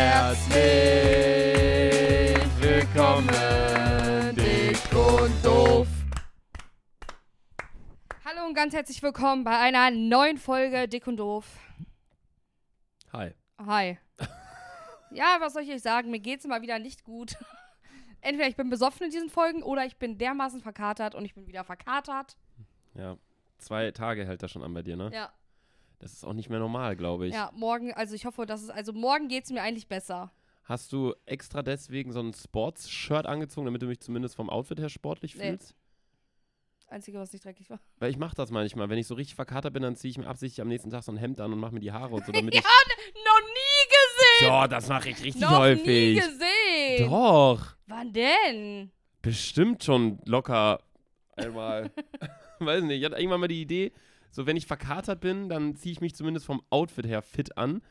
Herzlich willkommen, dick und doof. Hallo und ganz herzlich willkommen bei einer neuen Folge Dick und Doof. Hi. Hi. ja, was soll ich euch sagen? Mir geht's mal wieder nicht gut. Entweder ich bin besoffen in diesen Folgen oder ich bin dermaßen verkatert und ich bin wieder verkatert. Ja, zwei Tage hält das schon an bei dir, ne? Ja. Das ist auch nicht mehr normal, glaube ich. Ja, morgen, also ich hoffe, dass es, also morgen geht's mir eigentlich besser. Hast du extra deswegen so ein Sports-Shirt angezogen, damit du mich zumindest vom Outfit her sportlich Nee. fühlst? Einzige, was nicht dreckig war. Weil ich mache das manchmal. Wenn ich so richtig verkatert bin, dann ziehe ich mir absichtlich am nächsten Tag so ein Hemd an und mache mir die Haare und so, damit ja, ich. noch nie gesehen! Ja, das mache ich richtig noch häufig. nie gesehen! Doch. Wann denn? Bestimmt schon locker einmal. Weiß nicht. Ich hatte irgendwann mal die Idee, so wenn ich verkatert bin, dann ziehe ich mich zumindest vom Outfit her fit an,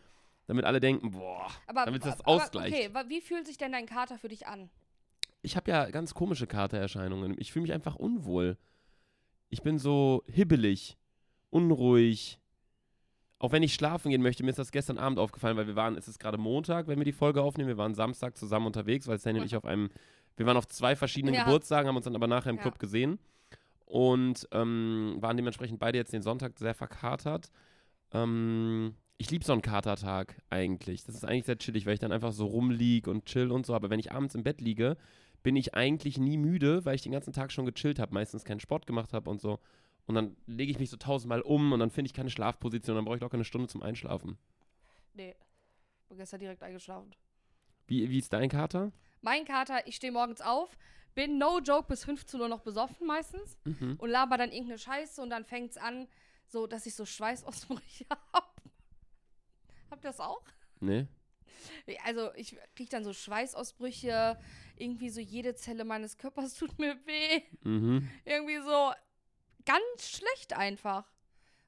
damit alle denken, boah, Aber, damit das aber, ausgleicht. Okay, wie fühlt sich denn dein Kater für dich an? Ich habe ja ganz komische Katererscheinungen. Ich fühle mich einfach unwohl. Ich bin so hibbelig, unruhig. Auch wenn ich schlafen gehen möchte, mir ist das gestern Abend aufgefallen, weil wir waren, es ist gerade Montag, wenn wir die Folge aufnehmen, wir waren Samstag zusammen unterwegs, weil Sandy und ich auf einem, wir waren auf zwei verschiedenen Ja. Geburtstagen, haben uns dann aber nachher im Ja. Club gesehen und ähm, waren dementsprechend beide jetzt den Sonntag sehr verkatert. Ähm, ich liebe so einen Katertag eigentlich. Das ist eigentlich sehr chillig, weil ich dann einfach so rumliege und chill und so. Aber wenn ich abends im Bett liege, bin ich eigentlich nie müde, weil ich den ganzen Tag schon gechillt habe, meistens keinen Sport gemacht habe und so. Und dann lege ich mich so tausendmal um und dann finde ich keine Schlafposition, dann brauche ich locker eine Stunde zum Einschlafen. Nee. Bin gestern direkt eingeschlafen. Wie, wie ist dein Kater? Mein Kater, ich stehe morgens auf, bin no joke bis 15 Uhr noch besoffen meistens Mhm. und laber dann irgendeine Scheiße und dann fängt es an, so dass ich so Schweißausbrüche hab. Habt ihr das auch? Nee? Also ich krieg dann so Schweißausbrüche, irgendwie so jede Zelle meines Körpers tut mir weh. Mhm. Irgendwie so ganz schlecht einfach.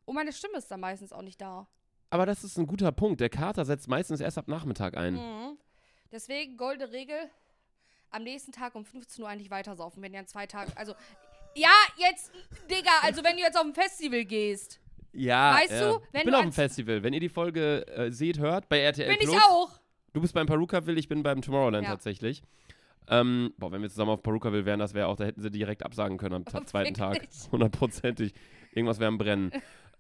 Und meine Stimme ist dann meistens auch nicht da. Aber das ist ein guter Punkt. Der Kater setzt meistens erst ab Nachmittag ein. Mhm. Deswegen, goldene Regel, am nächsten Tag um 15 Uhr eigentlich weitersaufen, wenn ihr an zwei Tagen, also, ja, jetzt, Digga, also wenn du jetzt auf ein Festival gehst, Ja. Weißt ja. du, wenn ich bin du auf dem Festival. Wenn ihr die Folge äh, seht, hört, bei RTL bin Plus. ich auch. Du bist beim Perukaville, ich bin beim Tomorrowland Ja. tatsächlich. Ähm, boah, wenn wir zusammen auf Perukaville wären, das wäre auch, da hätten sie direkt absagen können am zweiten Tag. Hundertprozentig. Irgendwas wäre am Brennen.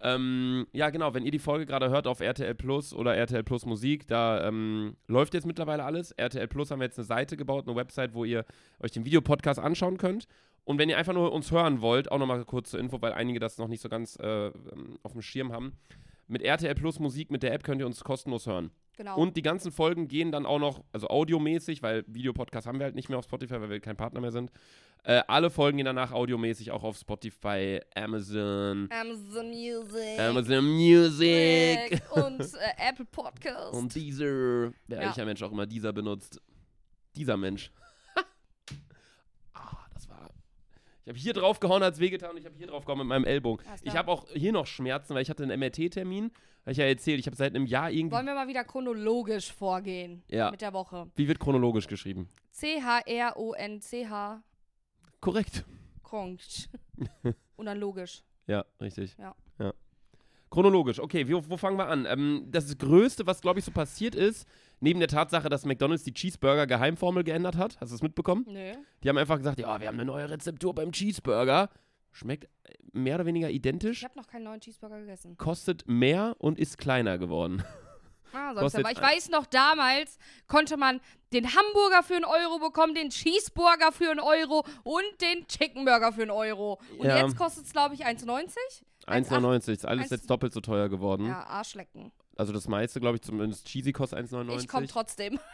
Ähm, ja, genau, wenn ihr die Folge gerade hört auf RTL Plus oder RTL Plus Musik, da ähm, läuft jetzt mittlerweile alles. RTL Plus haben wir jetzt eine Seite gebaut, eine Website, wo ihr euch den Videopodcast anschauen könnt. Und wenn ihr einfach nur uns hören wollt, auch nochmal kurz zur Info, weil einige das noch nicht so ganz äh, ähm, auf dem Schirm haben. Mit RTL Plus Musik, mit der App könnt ihr uns kostenlos hören. Genau. Und die ganzen Folgen gehen dann auch noch, also audiomäßig, weil Videopodcast haben wir halt nicht mehr auf Spotify, weil wir kein Partner mehr sind. Äh, alle Folgen gehen danach audiomäßig auch auf Spotify, Amazon, Amazon Music. Amazon Music Und äh, Apple Podcast. und Deezer. Wer Ja. welcher Mensch auch immer dieser benutzt. Dieser Mensch. ah, das war. Ich habe hier drauf gehauen, als wehgetan und ich habe hier drauf gehauen mit meinem Ellbogen. Ich habe auch hier noch Schmerzen, weil ich hatte einen MRT-Termin. Habe ich ja erzählt, ich habe seit einem Jahr irgendwie. Wollen wir mal wieder chronologisch vorgehen Ja. mit der Woche. Wie wird chronologisch geschrieben? C-H-R-O-N-C-H. Korrekt. Kronk. Und dann logisch. Ja, richtig. Ja. ja. Chronologisch, okay, wo, wo fangen wir an? Ähm, das Größte, was, glaube ich, so passiert ist, neben der Tatsache, dass McDonalds die Cheeseburger-Geheimformel geändert hat, hast du es mitbekommen? Nö. Die haben einfach gesagt, ja, wir haben eine neue Rezeptur beim Cheeseburger. Schmeckt äh, mehr oder weniger Ich identisch, habe noch keinen neuen Cheeseburger gegessen. kostet mehr und ist kleiner geworden. Ah, sonst aber ich ein- weiß noch, damals konnte man den Hamburger für einen Euro bekommen, den Cheeseburger für einen Euro und den Chickenburger für einen Euro. Und Ja. jetzt kostet es, glaube ich, 1,90? 1,99, ist alles eins- jetzt doppelt so teuer geworden. Ja, Arschlecken. Also das meiste, glaube ich, zumindest Cheesy kostet 1,99. Ich komme trotzdem.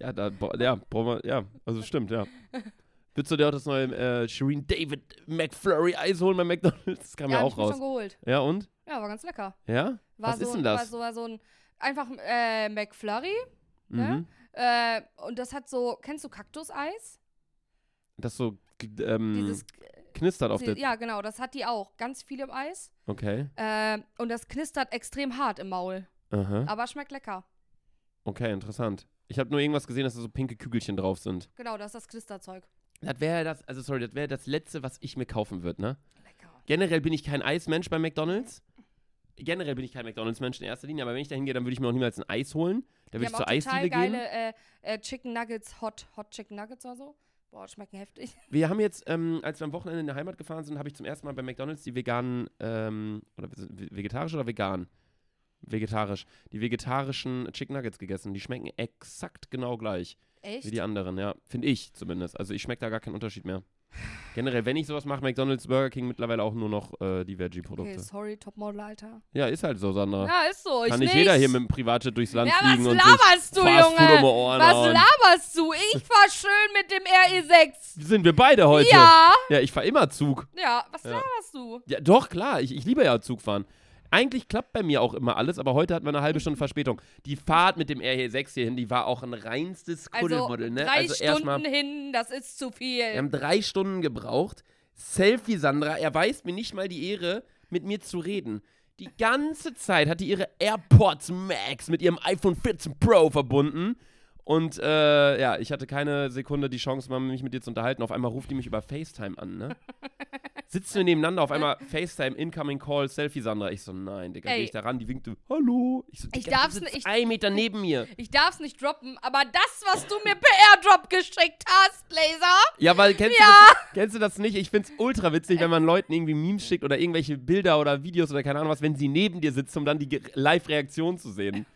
Ja, da, ja, brauchen wir, ja, also stimmt, ja. Würdest du dir auch das neue äh, Shireen David McFlurry Eis holen bei McDonalds? Das kam ja, hab auch ich raus. schon geholt. Ja, und? Ja, war ganz lecker. Ja? War Was so, ist denn War das? so, war so ein, einfach äh, McFlurry. ne? Mhm. Äh, und das hat so, kennst du Kaktuseis? Das so ähm, Dieses, knistert auf der. ja, genau, das hat die auch. Ganz viel im Eis. Okay. Äh, und das knistert extrem hart im Maul. Aha. Aber schmeckt lecker. Okay, interessant. Ich habe nur irgendwas gesehen, dass da so pinke Kügelchen drauf sind. Genau, das ist das Knisterzeug. Das wäre das, also sorry, das wäre das letzte, was ich mir kaufen würde, ne? Lecker. Generell bin ich kein Eismensch bei McDonalds. generell bin ich kein McDonalds-Mensch in erster Linie, aber wenn ich da hingehe, dann würde ich mir auch niemals ein Eis holen. Da würde ich zur Eisdiele gehen. geile äh, äh, Chicken Nuggets, Hot, Hot Chicken Nuggets oder so. Boah, schmecken heftig. Wir haben jetzt, ähm, als wir am Wochenende in der Heimat gefahren sind, habe ich zum ersten Mal bei McDonalds die veganen, ähm, oder ve- vegetarisch oder vegan? Vegetarisch. Die vegetarischen Chicken Nuggets gegessen. Die schmecken exakt genau gleich Echt? wie die anderen, ja. Finde ich zumindest. Also ich schmecke da gar keinen Unterschied mehr. Generell, wenn ich sowas mache, McDonalds, Burger King mittlerweile auch nur noch äh, die Veggie-Produkte. Okay, sorry, Topmodel, Alter. Ja, ist halt so, Sandra. Ja, ist so. Kann ich nicht jeder hier mit dem Privatjet durchs Land Ja, fliegen was und sich laberst du, Fast Food um Junge? Ohren Was hauen. laberst du? Ich fahr schön mit dem RE6. Sind wir beide heute? Ja. Ja, ich fahre immer Zug. Ja, was Ja. laberst du? Ja, doch, klar. Ich, ich liebe ja Zugfahren. Eigentlich klappt bei mir auch immer alles, aber heute hatten wir eine halbe Stunde Verspätung. Die Fahrt mit dem RE6 hierhin, die war auch ein reinstes Also Kuddelmuddel, ne? drei also Stunden hin, das ist zu viel. wir haben drei Stunden gebraucht. Selfie Sandra erweist mir nicht mal die Ehre, mit mir zu reden. Die ganze Zeit hat die ihre AirPods Max mit ihrem iPhone 14 Pro verbunden. Und äh, ja, ich hatte keine Sekunde die Chance, mal mich mit dir zu unterhalten. Auf einmal ruft die mich über FaceTime an, ne? Sitzen wir nebeneinander, auf einmal FaceTime, Incoming Call, Selfie Sandra. Ich so, nein, Digga, geh ich da ran, die winkte, hallo. Ich so, Ich Digga, darf's nicht- ein Meter neben mir. Ich darf's nicht droppen, aber das, was du mir per Airdrop geschickt hast, Laser. Ja, weil kennst, Ja. Du, das, kennst du das nicht? Ich find's ultra witzig, wenn man Leuten irgendwie Memes schickt oder irgendwelche Bilder oder Videos oder keine Ahnung was, wenn sie neben dir sitzt, um dann die Live-Reaktion zu sehen.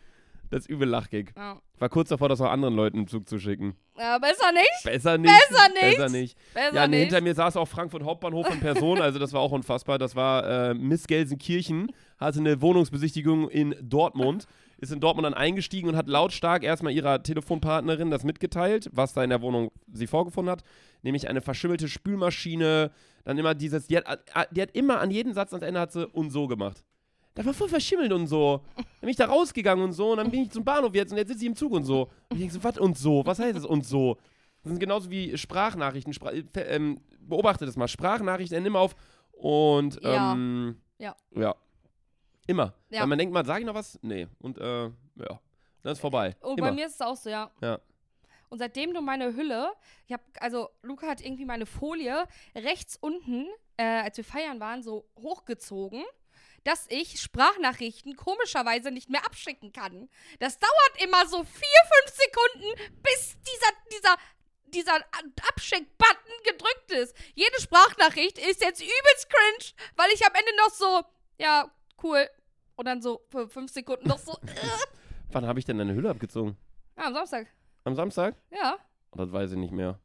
Das ist übel lachgig. Ja. Ich war kurz davor, das auch anderen Leuten im Zug zu schicken. ja, besser nicht. Besser nicht. Besser nicht. Besser nicht. Besser Ja, nee, hinter mir saß auch Frankfurt Hauptbahnhof in Person, also das war auch unfassbar. Das war äh, Miss Gelsenkirchen, hatte eine Wohnungsbesichtigung in Dortmund, ist in Dortmund dann eingestiegen und hat lautstark erstmal ihrer Telefonpartnerin das mitgeteilt, was da in der Wohnung sie vorgefunden hat, nämlich eine verschimmelte Spülmaschine, dann immer dieses, die hat, äh, die hat immer an jedem Satz ans Ende hat sie und so gemacht. Das war voll verschimmelt und so. Dann bin ich da rausgegangen und so und dann bin ich zum Bahnhof jetzt und jetzt sitze ich im Zug und so. Und ich denke so, was und so? Was heißt das und so? Das sind genauso wie Sprachnachrichten. Spra äh, ähm, beobachte das mal. Sprachnachrichten enden immer auf und Ja. ähm, Ja. Ja. Immer. Ja. Weil man denkt mal, sag ich noch was? Nee. Und äh, ja. Dann ist vorbei. Oh, Immer. bei mir ist es auch so, ja. Ja. Und seitdem du meine Hülle, ich habe, also Luca hat irgendwie meine Folie rechts unten, äh, als wir feiern waren, so hochgezogen, dass ich Sprachnachrichten komischerweise nicht mehr abschicken kann. Das dauert immer so vier, fünf Sekunden, bis dieser, dieser, dieser Abschick-Button gedrückt ist. Jede Sprachnachricht ist jetzt übelst cringe, weil ich am Ende noch so, ja, cool. Und dann so für fünf Sekunden noch so, äh, Wann habe ich denn deine Hülle abgezogen? ja, am Samstag. Am Samstag? Ja. Das weiß ich nicht mehr.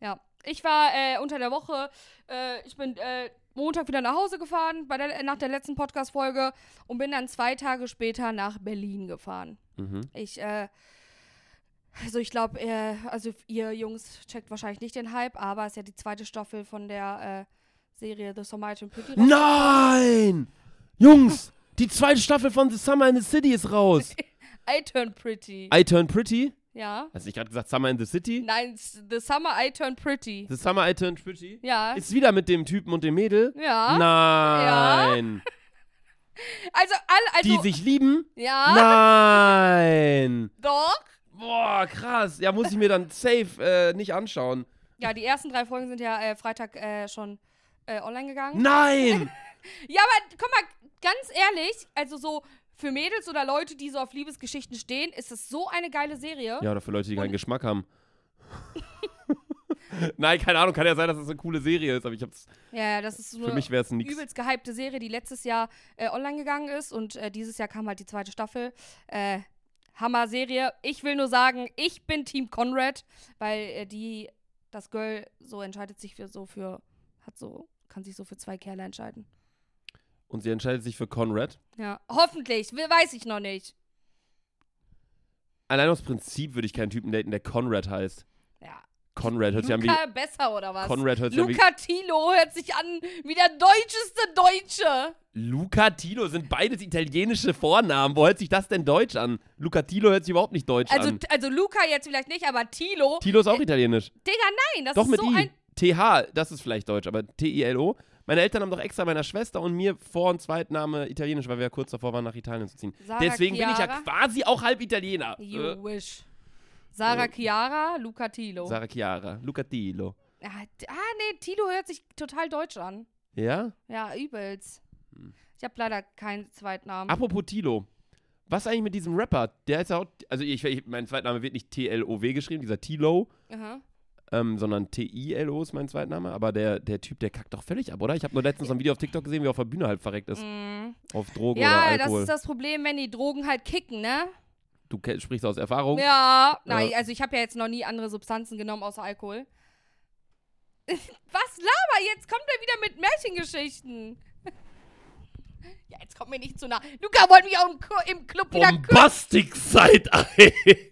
Ja, ich war äh, unter der Woche, äh, ich bin äh, Montag wieder nach Hause gefahren, bei der, nach der letzten Podcast-Folge und bin dann zwei Tage später nach Berlin gefahren. Mhm. Ich, äh, also ich glaube, äh, also ihr Jungs checkt wahrscheinlich nicht den Hype, aber es ist ja die zweite Staffel von der äh, Serie The Samaritan Pretty. raus- Nein! Jungs! Die zweite Staffel von The Summer in the City ist raus. I Turn Pretty. I Turn Pretty? Ja. Hast du nicht gerade gesagt Summer in the City? Nein, The Summer I Turn Pretty. The Summer I Turn Pretty? Ja. Ist wieder mit dem Typen und dem Mädel? ja. Nein. Also, all, also, Die sich lieben? ja, Nein. doch. Boah, krass. Ja, muss ich mir dann safe äh, nicht anschauen. Ja, die ersten drei Folgen sind ja äh, Freitag äh, schon äh, online gegangen. Nein! Ja, aber guck mal, ganz ehrlich, also so für Mädels oder Leute, die so auf Liebesgeschichten stehen, ist es so eine geile Serie. Ja, oder für Leute, die keinen Geschmack haben. Nein, keine Ahnung, kann ja sein, dass das eine coole Serie ist, aber ich hab's. Ja, ja, das ist so Für eine mich nix. übelst gehypte Serie, die letztes Jahr äh, online gegangen ist und äh, dieses Jahr kam halt die zweite Staffel. Äh, Hammer-Serie. Ich will nur sagen, ich bin Team Conrad, weil äh, die, das Girl so entscheidet sich für so für, hat so, kann sich so für zwei Kerle entscheiden. Und sie entscheidet sich für Conrad. Ja, hoffentlich, we- weiß ich noch nicht. Allein aus Prinzip würde ich keinen Typen daten, der Conrad heißt. Ja. Conrad hört sich an wie. Luca besser oder was? Conrad hört sich an wie. Luca Tilo hört sich an wie der deutscheste Deutsche. Luca Tilo sind beides italienische Vornamen. Wo hört sich das denn deutsch an? Luca Tilo hört sich überhaupt nicht deutsch Also, an. also Luca jetzt vielleicht nicht, aber Tilo. Tilo ist auch italienisch. Digga, nein, das Doch ist mit so I. ein. TH, das ist vielleicht deutsch, aber T-I-L-O. Meine Eltern haben doch extra meiner Schwester und mir Vor- und Zweitname italienisch, weil wir ja kurz davor waren, nach Italien zu ziehen. Sarah Deswegen bin ich ja Chiara. quasi auch halb Italiener. You Äh, wish. Sarah Äh. Chiara, Luca Tilo. Sarah Chiara, Luca Tilo. ah, ah, nee, Tilo hört sich total deutsch an. Ja? Ja, übelst. Hm. Ich habe leider keinen Zweitnamen. Apropos Tilo. Was eigentlich mit diesem Rapper? Der ist ja auch, also ich, ich mein Zweitname wird nicht T-L-O-W geschrieben, dieser Tilo, Aha. Ähm, sondern T-I-L-O ist mein Zweitname. Aber der, der Typ, der kackt doch völlig ab, oder? Ich habe nur letztens so ein Video auf TikTok gesehen, wie er auf der Bühne halt verreckt ist. Mm. Auf Drogen oder Ja, das Alkohol. ist das Problem, wenn die Drogen halt kicken, ne? du sprichst aus Erfahrung. Ja. Nein, Ja. also ich habe ja jetzt noch nie andere Substanzen genommen außer Alkohol. Was laber? Jetzt kommt er wieder mit Märchengeschichten. Ja, jetzt kommt mir nicht zu nah. Luca wollte mich auch im Club wieder küssen. Bombastic Side-Eye.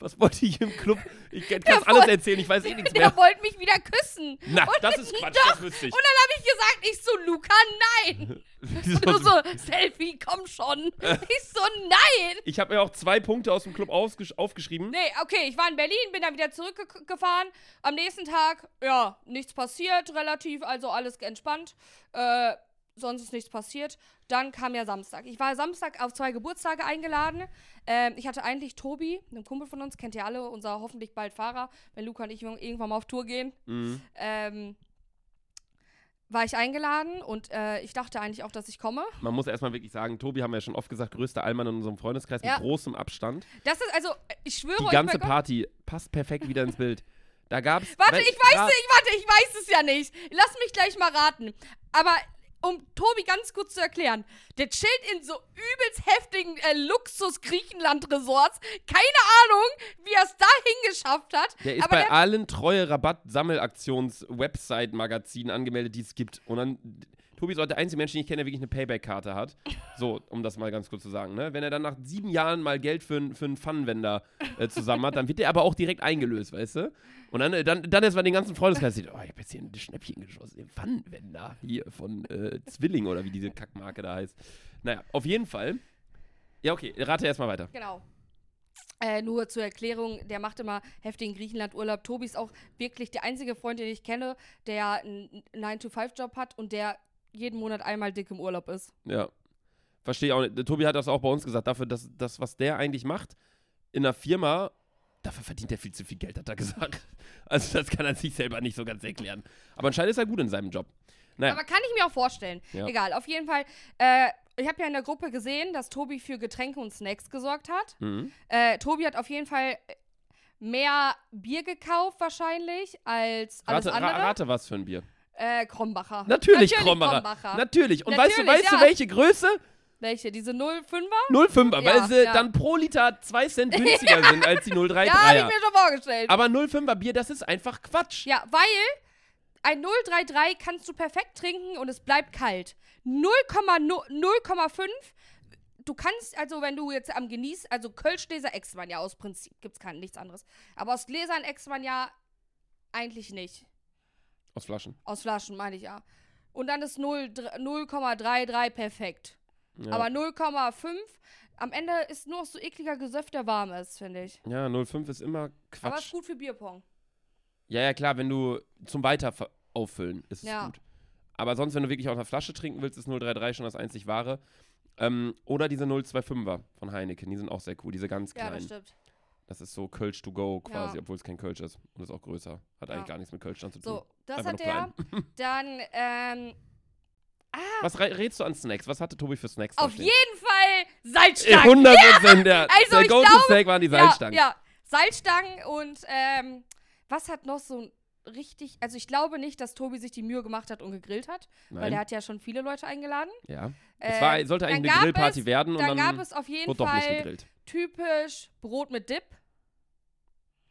Was wollte ich im Club? Ich kann Der alles wollte- erzählen, ich weiß eh nichts Der mehr. wollte mich wieder küssen. Na, Und- das ist Quatsch, Doch. das wüsste ich. Und dann habe ich gesagt, ich so, Luca, nein. Und du so, Selfie, komm schon. Ich so, nein. Ich habe mir auch zwei Punkte aus dem Club ausgesch- aufgeschrieben. Nee, okay, ich war in Berlin, bin dann wieder zurückgefahren. Am nächsten Tag, ja, nichts passiert, relativ, also alles entspannt. Äh, sonst ist nichts passiert. Dann kam ja Samstag. Ich war Samstag auf zwei Geburtstage eingeladen. Ähm, ich hatte eigentlich Tobi, einen Kumpel von uns, kennt ihr alle, unser hoffentlich bald Fahrer, wenn Luca und ich irgendwann mal auf Tour gehen. Mhm. Ähm, war ich eingeladen und äh, ich dachte eigentlich auch, dass ich komme. Man muss erstmal wirklich sagen, Tobi haben wir ja schon oft gesagt, größter Allmann in unserem Freundeskreis Ja. mit großem Abstand. Das ist also, ich schwöre Die euch ganze Gott- Party passt perfekt wieder ins Bild. Da gab's. Warte, ich weiß nicht, warte, ich weiß es ja nicht. Lass mich gleich mal raten. Aber um Tobi ganz kurz zu erklären, der chillt in so übelst heftigen äh, Luxus-Griechenland-Resorts. Keine Ahnung, wie er es dahin geschafft hat. Der ist bei allen treue Rabatt-Sammelaktions-Website-Magazinen angemeldet, die es gibt. Und dann, Tobi ist auch der einzige Mensch, den ich kenne, der wirklich eine Payback-Karte hat. So, um das mal ganz kurz zu sagen. Ne? Wenn er dann nach sieben Jahren mal Geld für, für einen Pfannenwender äh, zusammen hat, dann wird der aber auch direkt eingelöst, weißt du? Und dann, äh, dann, dann erst mal den ganzen Freundeskreis sieht, oh, ich hab jetzt hier ein Schnäppchen geschossen, den Pfannenwender hier von äh, Zwilling oder wie diese Kackmarke da heißt. Naja, auf jeden Fall. Ja, okay, rate erstmal weiter. genau. Äh, nur zur Erklärung, der macht immer heftigen Griechenland-Urlaub. Tobi ist auch wirklich der einzige Freund, den ich kenne, der einen 9-to-5-Job hat und der jeden Monat einmal dick im Urlaub ist. Ja. Verstehe auch nicht. Tobi hat das auch bei uns gesagt. Dafür, dass das, was der eigentlich macht, in einer Firma, dafür verdient er viel zu viel Geld, hat er gesagt. Also, das kann er sich selber nicht so ganz erklären. Aber anscheinend ist er gut in seinem Job. Naja. Aber kann ich mir auch vorstellen. Ja. Egal, auf jeden Fall. Äh, ich habe ja in der Gruppe gesehen, dass Tobi für Getränke und Snacks gesorgt hat. Mhm. Äh, Tobi hat auf jeden Fall mehr Bier gekauft wahrscheinlich als alles Rate, andere. ra rate was für ein Bier. Äh, Krombacher. Natürlich, Krombacher. Natürlich. Und weißt du, Natürlich, weißt du, ja. welche Größe? Welche? Diese 05er? 0,5er, Ja, weil sie ja. dann pro Liter 2 Cent günstiger sind als die 0,33er. Ja, habe ich mir schon vorgestellt. Aber 0,5er Bier, das ist einfach Quatsch. Ja, weil ein 033 kannst du perfekt trinken und es bleibt kalt. 0,0 0,5 Du kannst, also wenn du jetzt am Genieß, also Kölschgläser äxt man ja aus Prinzip, gibt's kein nichts anderes. Aber aus Gläsern äxt man ja eigentlich nicht. Aus Flaschen. Aus Flaschen meine ich ja. Und dann ist 0 0,33 perfekt. Ja. Aber 0,5 am Ende ist nur noch so ekliger Gesöff, der warm ist, finde ich. ja, 0,5 ist immer Aber Quatsch. ist gut für Bierpong. Ja, ja, klar, wenn du zum Weiter auffüllen, ist es Ja. gut. Aber sonst, wenn du wirklich aus einer Flasche trinken willst, ist 033 schon das einzig wahre. Ähm, oder diese 025er von Heineken, die sind auch sehr cool, diese ganz Ja, das kleinen. stimmt. das ist so Kölsch to go quasi, Ja. obwohl es kein Kölsch ist. Und ist auch größer. Hat Ja. eigentlich gar nichts mit Kölsch dann zu tun. So, das hat der. Dann, ähm, Was re- redest du an Snacks? Was hatte Tobi für Snacks? auf jeden Fall Salzstangen. 100 Prozent, der, also der ich Go-To-Snack waren die Salzstangen. Ja, ja, Salzstangen und ähm, was hat noch so ein richtig, also ich glaube nicht, dass Tobi sich die Mühe gemacht hat und gegrillt hat, weil Nein. der hat ja schon viele Leute eingeladen. ja. Es war, sollte eigentlich eine Grillparty es- werden und Dann, dann, gab es auf jeden wurde doch nicht Fall gegrillt. typisch Brot mit Dip.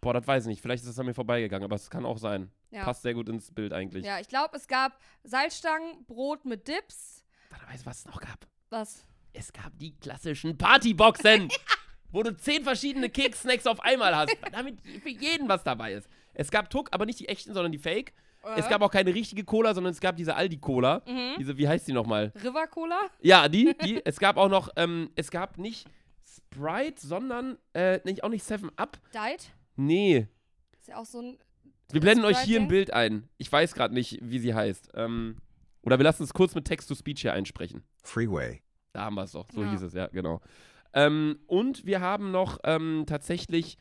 Boah, das weiß ich nicht. Vielleicht ist das an mir vorbeigegangen, aber es kann auch sein. Ja. Passt sehr gut ins Bild eigentlich. Ja, ich glaube, es gab Salzstangen, Brot mit Dips. Warte, weißt du, was es noch gab? Was? Es gab die klassischen Partyboxen, wo du zehn verschiedene Keks-Snacks auf einmal hast, damit für jeden was dabei ist. Es gab Tuck, aber nicht die echten, sondern die Fake. Es Äh? gab auch keine richtige Cola, sondern es gab diese Aldi-Cola. Mhm. Diese, wie heißt die nochmal? River Cola? Ja, die, die. Es gab auch noch, ähm, es gab nicht Sprite, sondern, äh, nicht, auch nicht 7-Up. Diet? Nee. Ist ja auch so ein. Wir blenden euch hier ein. Bild ein. Ich weiß gerade nicht, wie sie heißt. Ähm, oder wir lassen es kurz mit Text-to-Speech hier einsprechen. Freeway. Da haben wir es doch. So Ja. hieß es, ja, genau. Ähm, und wir haben noch ähm, tatsächlich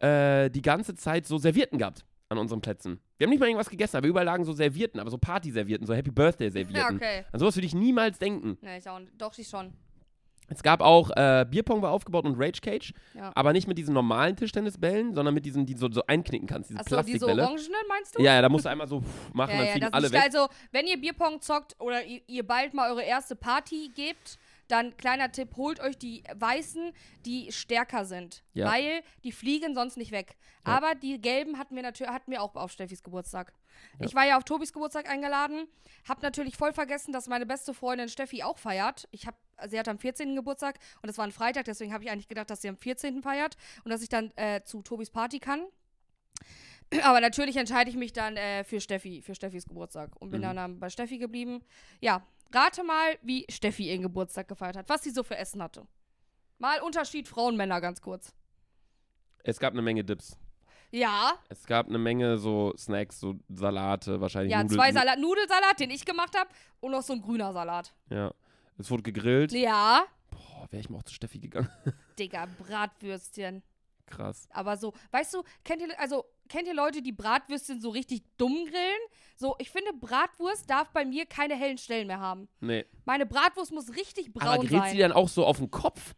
äh, die ganze Zeit so Servierten gehabt an unseren Plätzen. Wir haben nicht mal irgendwas gegessen, aber überall lagen so Servierten, aber so Party-Servierten, so Happy Birthday-Servierten. Ja, okay. An sowas würde ich niemals denken. Ja, ich auch nicht. Doch, ich schon. Es gab auch, äh, Bierpong war aufgebaut und Rage Cage, Ja. aber nicht mit diesen normalen Tischtennisbällen, sondern mit diesen, die so, so einknicken kannst, diese Achso, diese Plastikbälle. orangenen meinst du? ja, ja, da musst du einmal so pff, machen, ja, dann ja, fliegen das alle weg. Also, wenn ihr Bierpong zockt oder ihr, ihr bald mal eure erste Party gebt, dann kleiner Tipp, holt euch die weißen, die stärker sind. Ja. Weil die fliegen sonst nicht weg. Ja. Aber die gelben hatten wir natürlich hatten wir auch auf Steffis Geburtstag. Ja. Ich war ja auf Tobis Geburtstag eingeladen, hab natürlich voll vergessen, dass meine beste Freundin Steffi auch feiert. Ich hab, sie hat am 14. Geburtstag und es war ein Freitag, deswegen habe ich eigentlich gedacht, dass sie am 14. feiert und dass ich dann äh, zu Tobis Party kann. Aber natürlich entscheide ich mich dann äh, für Steffi, für Steffis Geburtstag und bin Mhm. dann bei Steffi geblieben. Ja, rate mal, wie Steffi ihren Geburtstag gefeiert hat, was sie so für Essen hatte. Mal Unterschied Frauen, Männer, ganz kurz. Es gab eine Menge Dips. Ja, Es gab eine Menge so Snacks, so Salate, wahrscheinlich ja, Nudeln. zwei Salat, Nudelsalat, den ich gemacht habe und noch so ein grüner Salat. Ja. Es wurde gegrillt. Ja, Boah, wäre ich mal auch zu Steffi gegangen. Digga, Bratwürstchen. Krass. Aber so, weißt du, kennt ihr, also, kennt ihr Leute, die Bratwürstchen so richtig dumm grillen? So, ich finde, Bratwurst darf bei mir keine hellen Stellen mehr haben. Nee. Meine Bratwurst muss richtig braun Aber grillst sein. du die dann auch so auf den Kopf?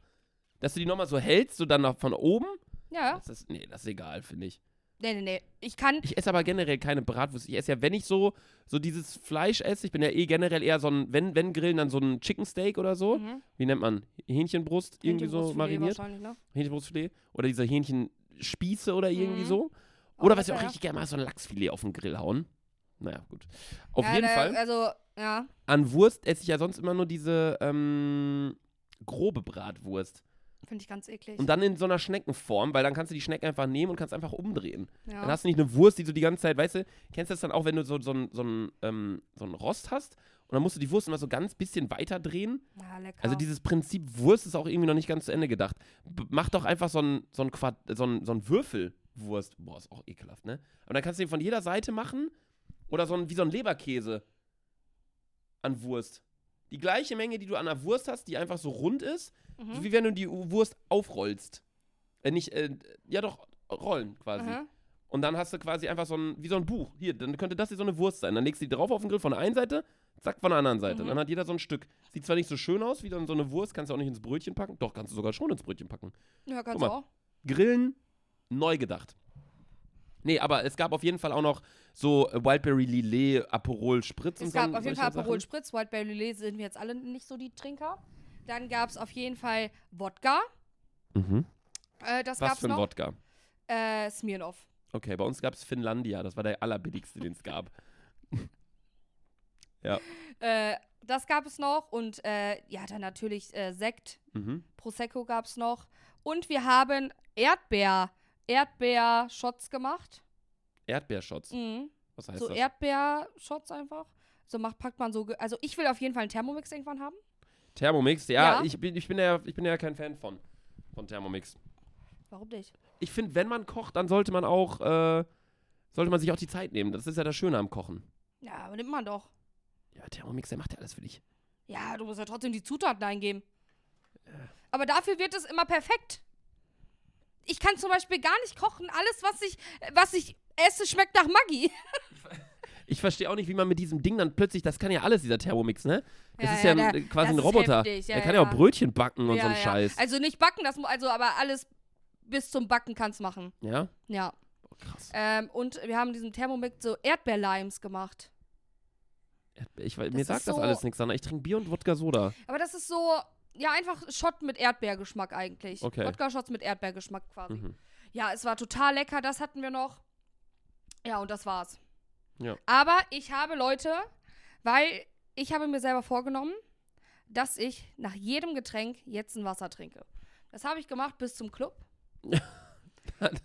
Dass du die nochmal so hältst, so dann noch von oben? ja, Das ist, nee, das ist egal, finde ich. nee, nee, nee. Ich kann, Ich esse aber generell keine Bratwurst. Ich esse ja, wenn ich so, so dieses Fleisch esse, ich bin ja eh generell eher so ein, wenn, wenn grillen, dann so ein Chicken Steak oder so. Mhm. Wie nennt man? Hähnchenbrust, irgendwie so mariniert. ne? Hähnchenbrustfilet. Oder diese Hähnchenspieße oder irgendwie Mhm. so. Oder was ich auch richtig gerne mache, so ein Lachsfilet auf den Grill hauen. Naja, gut. Auf ja, jeden ne, Fall. Also, ja. An Wurst esse ich ja sonst immer nur diese ähm, grobe Bratwurst. Finde ich ganz eklig. Und dann in so einer Schneckenform, weil dann kannst du die Schnecken einfach nehmen und kannst einfach umdrehen. ja. Dann hast du nicht eine Wurst, die so die ganze Zeit, weißt du, kennst du das dann auch, wenn du so, so, ein- so, ein, ähm, so ein Rost hast und dann musst du die Wurst immer so ganz bisschen weiter drehen? ja, lecker. Also dieses Prinzip Wurst ist auch irgendwie noch nicht ganz zu Ende gedacht. B mach doch einfach so ein, so ein, so ein, so ein Würfelwurst. Boah, ist auch ekelhaft, ne? Aber dann kannst du den von jeder Seite machen oder so ein, wie so ein Leberkäse an Wurst. Die gleiche Menge, die du an der Wurst hast, die einfach so rund ist, mhm. so wie wenn du die Wurst aufrollst. Äh, nicht, äh, ja doch, rollen quasi. Aha. Und dann hast du quasi einfach so ein, wie so ein Buch. Hier, dann könnte das hier so eine Wurst sein. Dann legst du die drauf auf den Grill von der einen Seite, zack, von der anderen Seite. Mhm. Dann hat jeder so ein Stück. Sieht zwar nicht so schön aus wie dann so eine Wurst, kannst du auch nicht ins Brötchen packen. Doch, kannst du sogar schon ins Brötchen packen. Ja, kannst du auch. Grillen, neu gedacht. Nee, aber es gab auf jeden Fall auch noch so äh, Wildberry Lillet, Aperol Spritz und Es so. gab auf jeden Fall Aperol Sachen. Spritz, Wildberry Lillet sind wir jetzt alle nicht so die Trinker. Dann gab es auf jeden Fall Wodka. Mhm. Äh, das Was gab's für ein noch. Wodka? Äh, Smirnoff. Okay, bei uns gab es Finlandia. Das war der allerbilligste, den es gab. Äh, das gab es noch. Und äh, ja, dann natürlich äh, Sekt. Mhm. Prosecco gab es noch. Und wir haben Erdbeer. Erdbeer-Shots gemacht. Erdbeershots. Mhm. Was heißt So das? Erdbeer-Shots einfach. So macht, packt man so. Also ich will auf jeden Fall einen Thermomix irgendwann haben. Thermomix, ja, Ja. Ich, bin, ich, bin ja, ich bin ja kein Fan von, von Thermomix. Warum nicht? Ich finde, wenn man kocht, dann sollte man auch, äh, sollte man sich auch die Zeit nehmen. Das ist ja das Schöne am Kochen. Ja, aber nimmt man doch. Ja, Thermomix, der macht ja alles für dich. Ja, du musst ja trotzdem die Zutaten eingeben. Aber dafür wird es immer perfekt. Ich kann zum Beispiel gar nicht kochen. Alles, was ich, was ich esse, schmeckt nach Maggi. Ich verstehe auch nicht, wie man mit diesem Ding dann plötzlich, das kann ja alles, dieser Thermomix, ne? Das Ja, ist ja, ja, der- quasi das ein Roboter. heftig, ja, der kann ja auch. Brötchen backen und so ein ja. Scheiß. Also nicht backen, das, also aber alles bis zum Backen kannst machen. ja? Ja. Oh, krass. Ähm, und wir haben diesen Thermomix so Erdbeerlimes gemacht. Ich, das mir sagt das so- alles nichts, sondern ich trinke Bier und Wodka Soda. Aber das ist so, ja, einfach Shot mit Erdbeergeschmack eigentlich. Okay. Wodka-Shots mit Erdbeergeschmack quasi. Mhm. Ja, es war total lecker, das hatten wir noch. Ja, und das war's. Ja. Aber ich habe Leute, weil ich habe mir selber vorgenommen, dass ich nach jedem Getränk jetzt ein Wasser trinke. Das habe ich gemacht bis zum Club.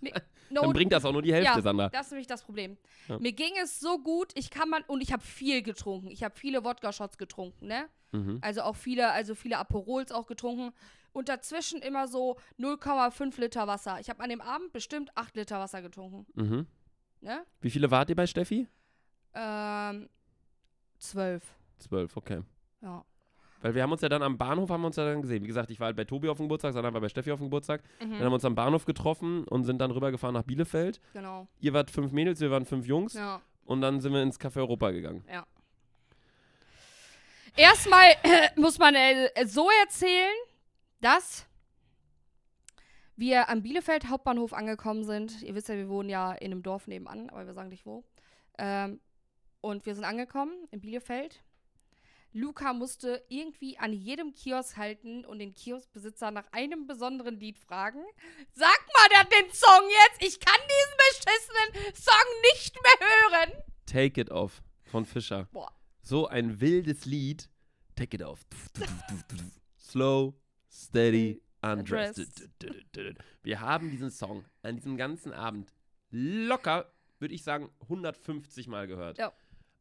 Nee, no, Dann bringt das auch nur die Hälfte, ja, Sandra. das ist nämlich das Problem. Ja. Mir ging es so gut, ich kann man und ich habe viel getrunken. Ich habe viele Wodka-Shots getrunken, ne? Mhm. Also auch viele, also viele Aperols auch getrunken. Und dazwischen immer so 0,5 Liter Wasser. Ich habe an dem Abend bestimmt 8 Liter Wasser getrunken. Mhm. Ne? Wie viele wart ihr bei Steffi? Ähm, 12. Zwölf, okay. Ja. Weil wir haben uns ja dann am Bahnhof haben wir uns ja dann gesehen. Wie gesagt, ich war halt bei Tobi auf dem Geburtstag, Sandra war bei Steffi auf dem Geburtstag. Dann haben Mhm. wir uns am Bahnhof getroffen und sind dann rübergefahren nach Bielefeld. Genau. Ihr wart fünf Mädels, wir waren fünf Jungs. Ja. Und dann sind wir ins Café Europa gegangen. Erstmal muss man äh, so erzählen, dass wir am Bielefeld Hauptbahnhof angekommen sind. Ihr wisst ja, wir wohnen ja in einem Dorf nebenan, aber wir sagen nicht wo. Ähm, und wir sind angekommen in Bielefeld. Luca musste irgendwie an jedem Kiosk halten und den Kioskbesitzer nach einem besonderen Lied fragen. Sag mal da den Song jetzt! Ich kann diesen beschissenen Song nicht mehr hören! Take It Off von Fischer. Boah. So ein wildes Lied. Take It Off. Slow, steady, undressed. Undressed. Wir haben diesen Song an diesem ganzen Abend locker, würde ich sagen, 150 Mal gehört. Ja.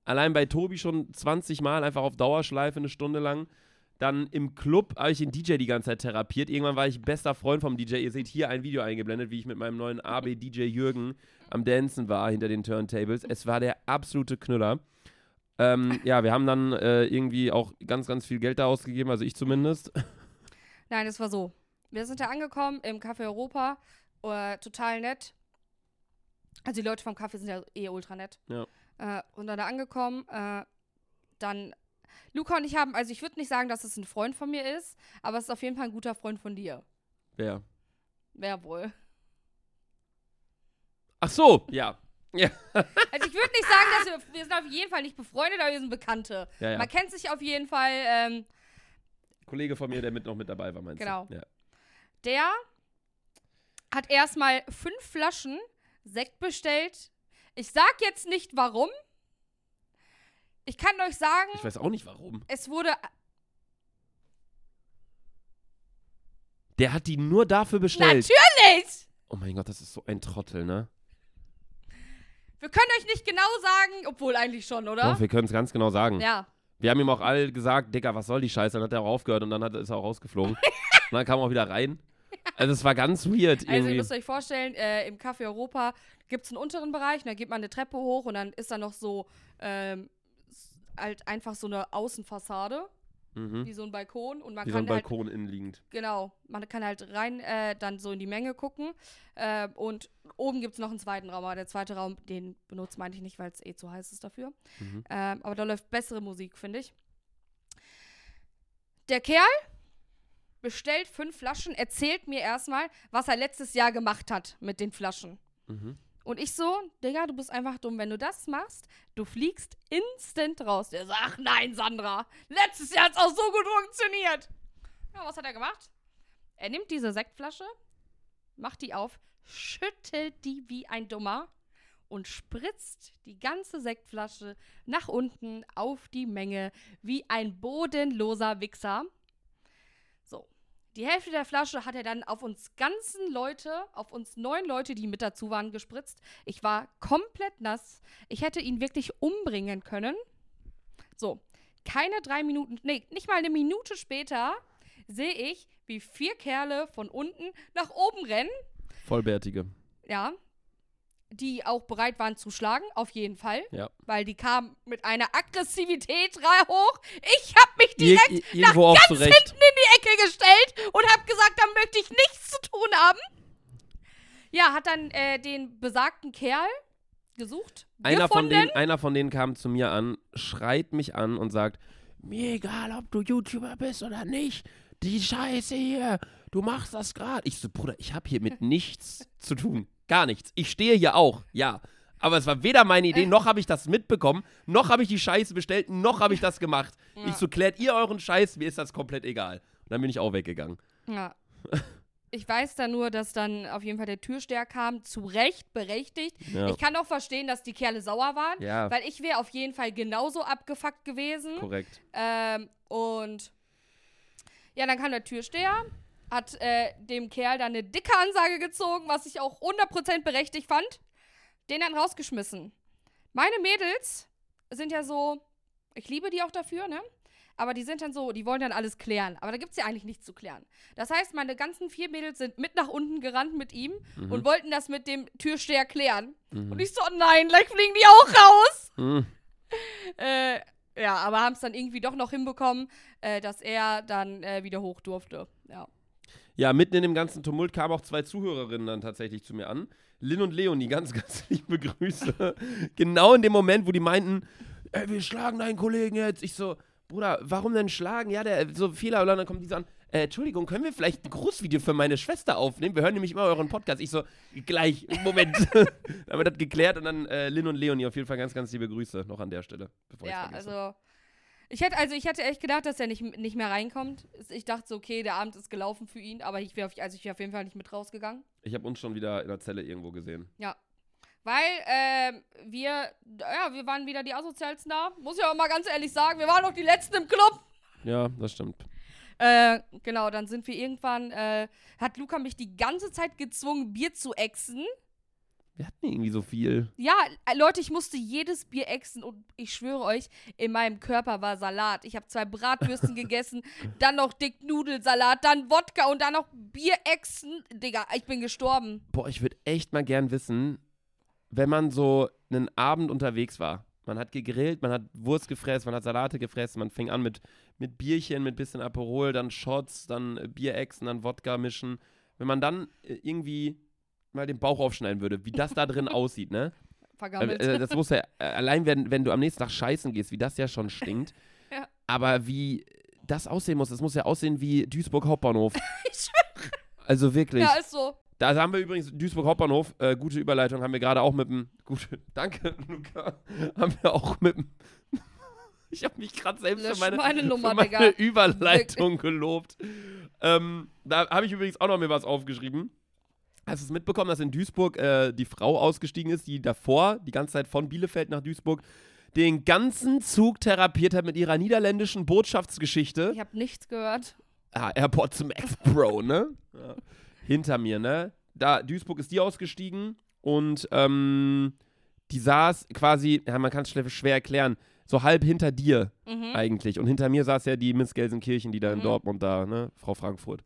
Allein bei Tobi schon 20 Mal, einfach auf Dauerschleife eine Stunde lang. Dann im Club habe ich den DJ die ganze Zeit therapiert. Irgendwann war ich bester Freund vom DJ. Ihr seht hier ein Video eingeblendet, wie ich mit meinem neuen AB DJ Jürgen am Dancen war hinter den Turntables. Es war der absolute Knüller. Ähm, ja, wir haben dann äh, irgendwie auch ganz, ganz viel Geld da ausgegeben, also ich zumindest. Nein, es war so. Wir sind da angekommen im Café Europa. Äh, total nett. Also die Leute vom Café sind ja eh ultra nett. Ja. Äh, und dann da angekommen. Äh, dann. Luca und ich haben, also ich würde nicht sagen, dass es ein Freund von mir ist, aber es ist auf jeden Fall ein guter Freund von dir. Wer? Wer wohl? Ach so, ja. Ja, Also ich würde nicht sagen, dass wir, wir sind auf jeden Fall nicht befreundet, aber wir sind Bekannte. ja, ja. Man kennt sich auf jeden Fall. Ähm, Kollege von mir, der mit noch mit dabei war, meinst Genau. du? Ja. der hat erstmal fünf Flaschen Sekt bestellt. Ich sag jetzt nicht warum. Ich kann euch sagen, Ich weiß auch nicht warum. es wurde. Der hat die nur dafür bestellt. Natürlich! Oh mein Gott, das ist so ein Trottel, ne? Wir können euch nicht genau sagen, obwohl eigentlich schon, oder? Doch, wir können es ganz genau sagen. ja. Wir haben ihm auch alle gesagt, Digga, was soll die Scheiße? Dann hat er auch aufgehört und dann hat, ist er auch rausgeflogen. und dann kam er auch wieder rein. Also es war ganz weird Also ihr irgendwie. müsst euch vorstellen, äh, im Café Europa gibt es einen unteren Bereich, und da geht man eine Treppe hoch und dann ist da noch so ähm, halt einfach so eine Außenfassade, mhm. wie so ein Balkon und man Wie so kann ein halt Balkon innen liegend. Genau, man kann halt rein äh, dann so in die Menge gucken. Äh, und oben gibt es noch einen zweiten Raum, aber der zweite Raum, den benutzt meinte ich nicht, weil es eh zu heiß ist dafür. Mhm. Ähm, aber da läuft bessere Musik, finde ich. Der Kerl bestellt fünf Flaschen, erzählt mir erstmal, was er letztes Jahr gemacht hat mit den Flaschen. Mhm. Und ich so, Digga, du bist einfach dumm. Wenn du das machst, du fliegst instant raus. Der sagt, ach nein, Sandra. Letztes Jahr hat es auch so gut funktioniert. Ja, was hat er gemacht? Er nimmt diese Sektflasche, macht die auf, schüttelt die wie ein Dummer und spritzt die ganze Sektflasche nach unten auf die Menge wie ein bodenloser Wichser. Die Hälfte der Flasche hat er dann auf uns ganzen Leute, auf uns neun Leute, die mit dazu waren, gespritzt. Ich war komplett nass. Ich hätte ihn wirklich umbringen können. So, keine drei Minuten, nee, nicht mal eine Minute später sehe ich, wie vier Kerle von unten nach oben rennen. Vollbärtige. Ja. Die auch bereit waren zu schlagen, auf jeden Fall. Ja. Weil die kamen mit einer Aggressivität hoch. Ich hab mich Ir direkt ir- irgendwo auch ganz hinten in die gestellt und hab gesagt, da möchte ich nichts zu tun haben. Ja, hat dann äh, den besagten Kerl gesucht, Einer von, denen, einer von denen kam zu mir an, schreit mich an und sagt, mir egal, ob du YouTuber bist oder nicht, die Scheiße hier, du machst das gerade. Ich so, Bruder, ich habe hier mit nichts zu tun. Gar nichts. Ich stehe hier auch, ja. Aber es war weder meine Idee, noch habe ich das mitbekommen, noch habe ich die Scheiße bestellt, noch habe ich das gemacht. Ja. Ich so, klärt ihr euren Scheiß, mir ist das komplett egal. Und dann bin ich auch weggegangen. Ja. Ich weiß da nur, dass dann auf jeden Fall der Türsteher kam, zu Recht, berechtigt. Ja, Ich kann auch verstehen, dass die Kerle sauer waren, ja weil ich wäre auf jeden Fall genauso abgefuckt gewesen. korrekt. Ähm, und ja, dann kam der Türsteher, hat äh, dem Kerl dann eine dicke Ansage gezogen, was ich auch 100% berechtigt fand. Den dann rausgeschmissen. Meine Mädels sind ja so, ich liebe die auch dafür, ne? Aber die sind dann so, die wollen dann alles klären. Aber da gibt es ja eigentlich nichts zu klären. Das heißt, meine ganzen vier Mädels sind mit nach unten gerannt mit ihm Mhm. und wollten das mit dem Türsteher klären. Mhm. Und ich so, oh nein, gleich fliegen die auch raus. Mhm. Äh, Ja, aber haben es dann irgendwie doch noch hinbekommen, äh, dass er dann äh, wieder hoch durfte. Ja. Ja, mitten in dem ganzen Tumult kamen auch zwei Zuhörerinnen dann tatsächlich zu mir an. Lynn und Leonie, ganz, ganz liebe Grüße. genau in dem Moment, wo die meinten, ey, wir schlagen deinen Kollegen jetzt. Ich so, Bruder, warum denn schlagen? Ja, der so Fehler. Und dann kommt die so an, äh, Entschuldigung, können wir vielleicht ein Grußvideo für meine Schwester aufnehmen? Wir hören nämlich immer euren Podcast. Ich so, gleich, Moment. dann haben wir das geklärt und dann äh, Lynn und Leonie auf jeden Fall ganz, ganz liebe Grüße noch an der Stelle. Bevor Ja, also. Ich hätte, also ich hätte echt gedacht, dass er nicht, nicht mehr reinkommt. Ich dachte so, okay, der Abend ist gelaufen für ihn, aber ich wäre auf, also ich wär auf jeden Fall nicht mit rausgegangen. Ich habe uns schon wieder in der Zelle irgendwo gesehen. Weil ähm, wir, ja, wir waren wieder die Asozialsten da. Muss ich auch mal ganz ehrlich sagen, wir waren noch die Letzten im Club. Ja, das stimmt. Äh, genau, dann sind wir irgendwann, äh, hat Luca mich die ganze Zeit gezwungen, Bier zu exen. Wir hatten irgendwie so viel. Ja, äh, Leute, ich musste jedes Bier exen und ich schwöre euch, in meinem Körper war Salat. Ich habe zwei Bratwürsten gegessen, dann noch dick Nudelsalat, dann Wodka und dann noch Bier exen. Digga, ich bin gestorben. Boah, ich würde echt mal gern wissen, wenn man so einen Abend unterwegs war. Man hat gegrillt, man hat Wurst gefressen, man hat Salate gefressen, man fing an mit, mit Bierchen, mit bisschen Aperol, dann Shots, dann äh, Bierechsen, dann Wodka mischen. Wenn man dann äh, irgendwie mal den Bauch aufschneiden würde, wie das da drin aussieht, ne? Äh, Vergammelt. äh, das muss ja, allein wenn, wenn du am nächsten Tag scheißen gehst, wie das ja schon stinkt. Ja. Aber wie das aussehen muss, das muss ja aussehen wie Duisburg Hauptbahnhof. ich schwöre. Also wirklich. Ja, ist so. Da haben wir übrigens Duisburg Hauptbahnhof, äh, gute Überleitung, haben wir gerade auch mit dem, gute, danke Luca, haben wir auch mit dem, ich habe mich gerade selbst für meine, meine Nummer, für meine. Überleitung gelobt. Ähm, da habe ich übrigens auch noch mir was aufgeschrieben. Hast du es mitbekommen, dass in Duisburg äh, die Frau ausgestiegen ist, die davor, die ganze Zeit von Bielefeld nach Duisburg, den ganzen Zug therapiert hat mit ihrer niederländischen Botschaftsgeschichte? Ich habe nichts gehört. Ah, AirPods Max Pro, ne? Ja. Hinter mir, ne? Da, Duisburg ist die ausgestiegen und ähm, die saß quasi, ja, man kann es schwer, erklären, so halb hinter dir Mhm. eigentlich. Und hinter mir saß ja die Miss Gelsenkirchen, die da in Mhm. Dortmund da, ne? Frau Frankfurt.